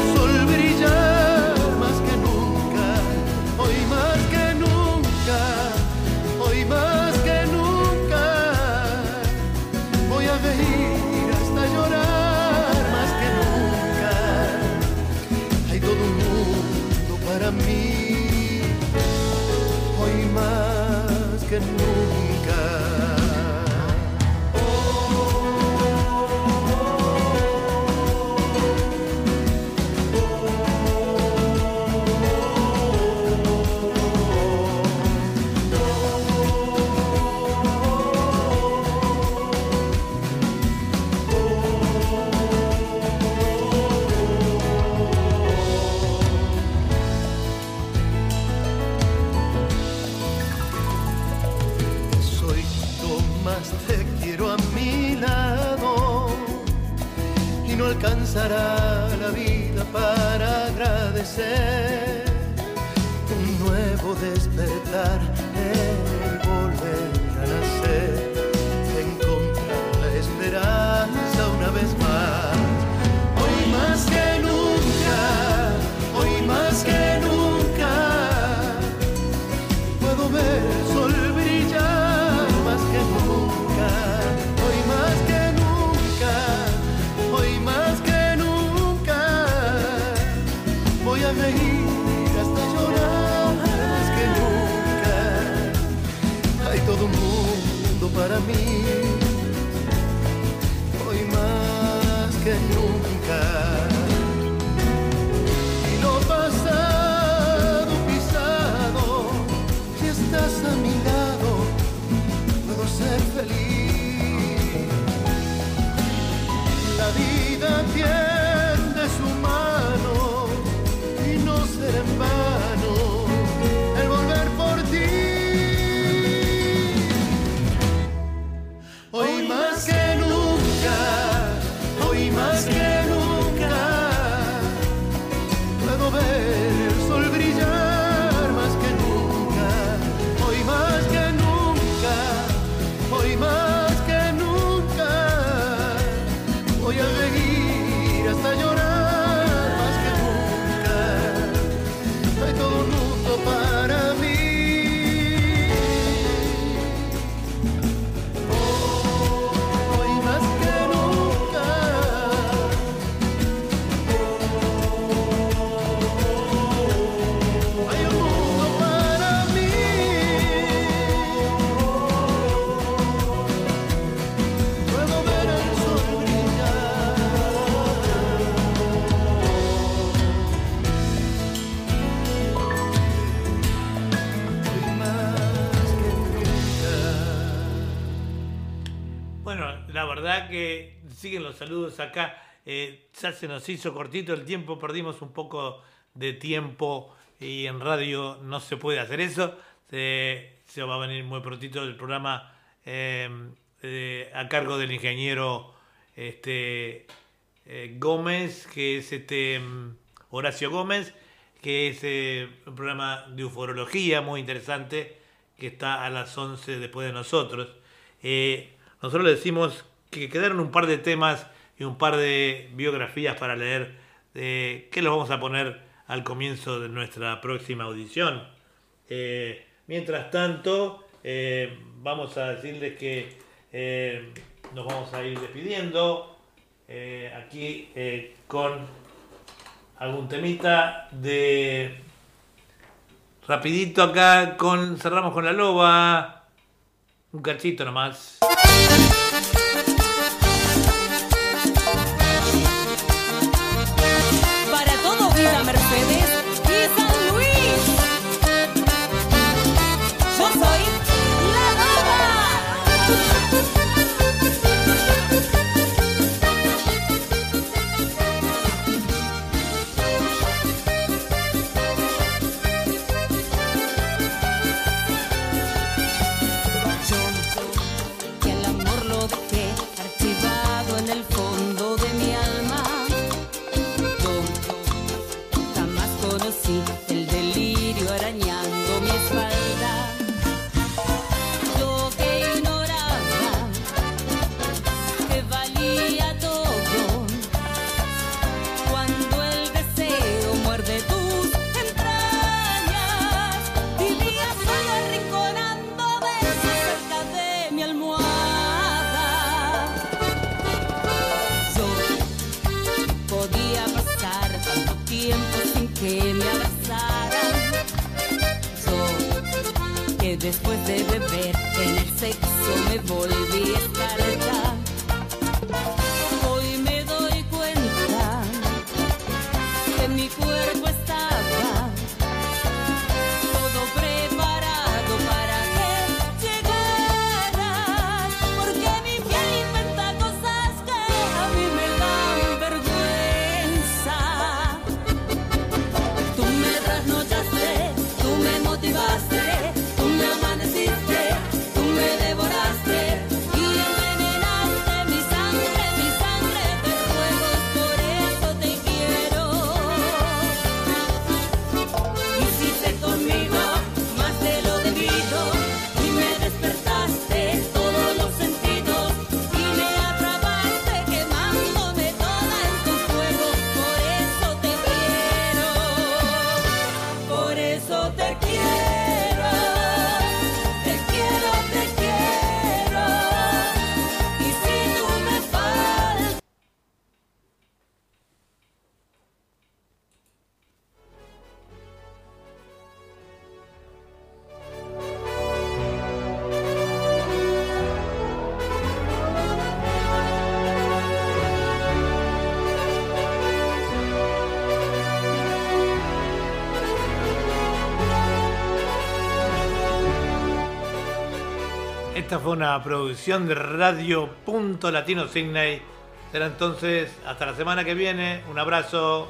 saludos acá. Eh, ya se nos hizo cortito el tiempo, perdimos un poco de tiempo y en radio no se puede hacer eso. Se, va a venir muy prontito el programa eh, eh, a cargo del ingeniero este, eh, Gómez, que es este mm, Horacio Gómez, que es un programa de uforología muy interesante que está a las 11 después de nosotros. Nosotros le decimos que quedaron un par de temas y un par de biografías para leer, eh, que los vamos a poner al comienzo de nuestra próxima audición. Eh, mientras tanto, eh, vamos a decirles que eh, nos vamos a ir despidiendo aquí con algún temita de rapidito acá con cerramos con la loba un cachito nomás Esta fue una producción de Radio Punto Latino Signay. Será entonces hasta la semana que viene. Un abrazo.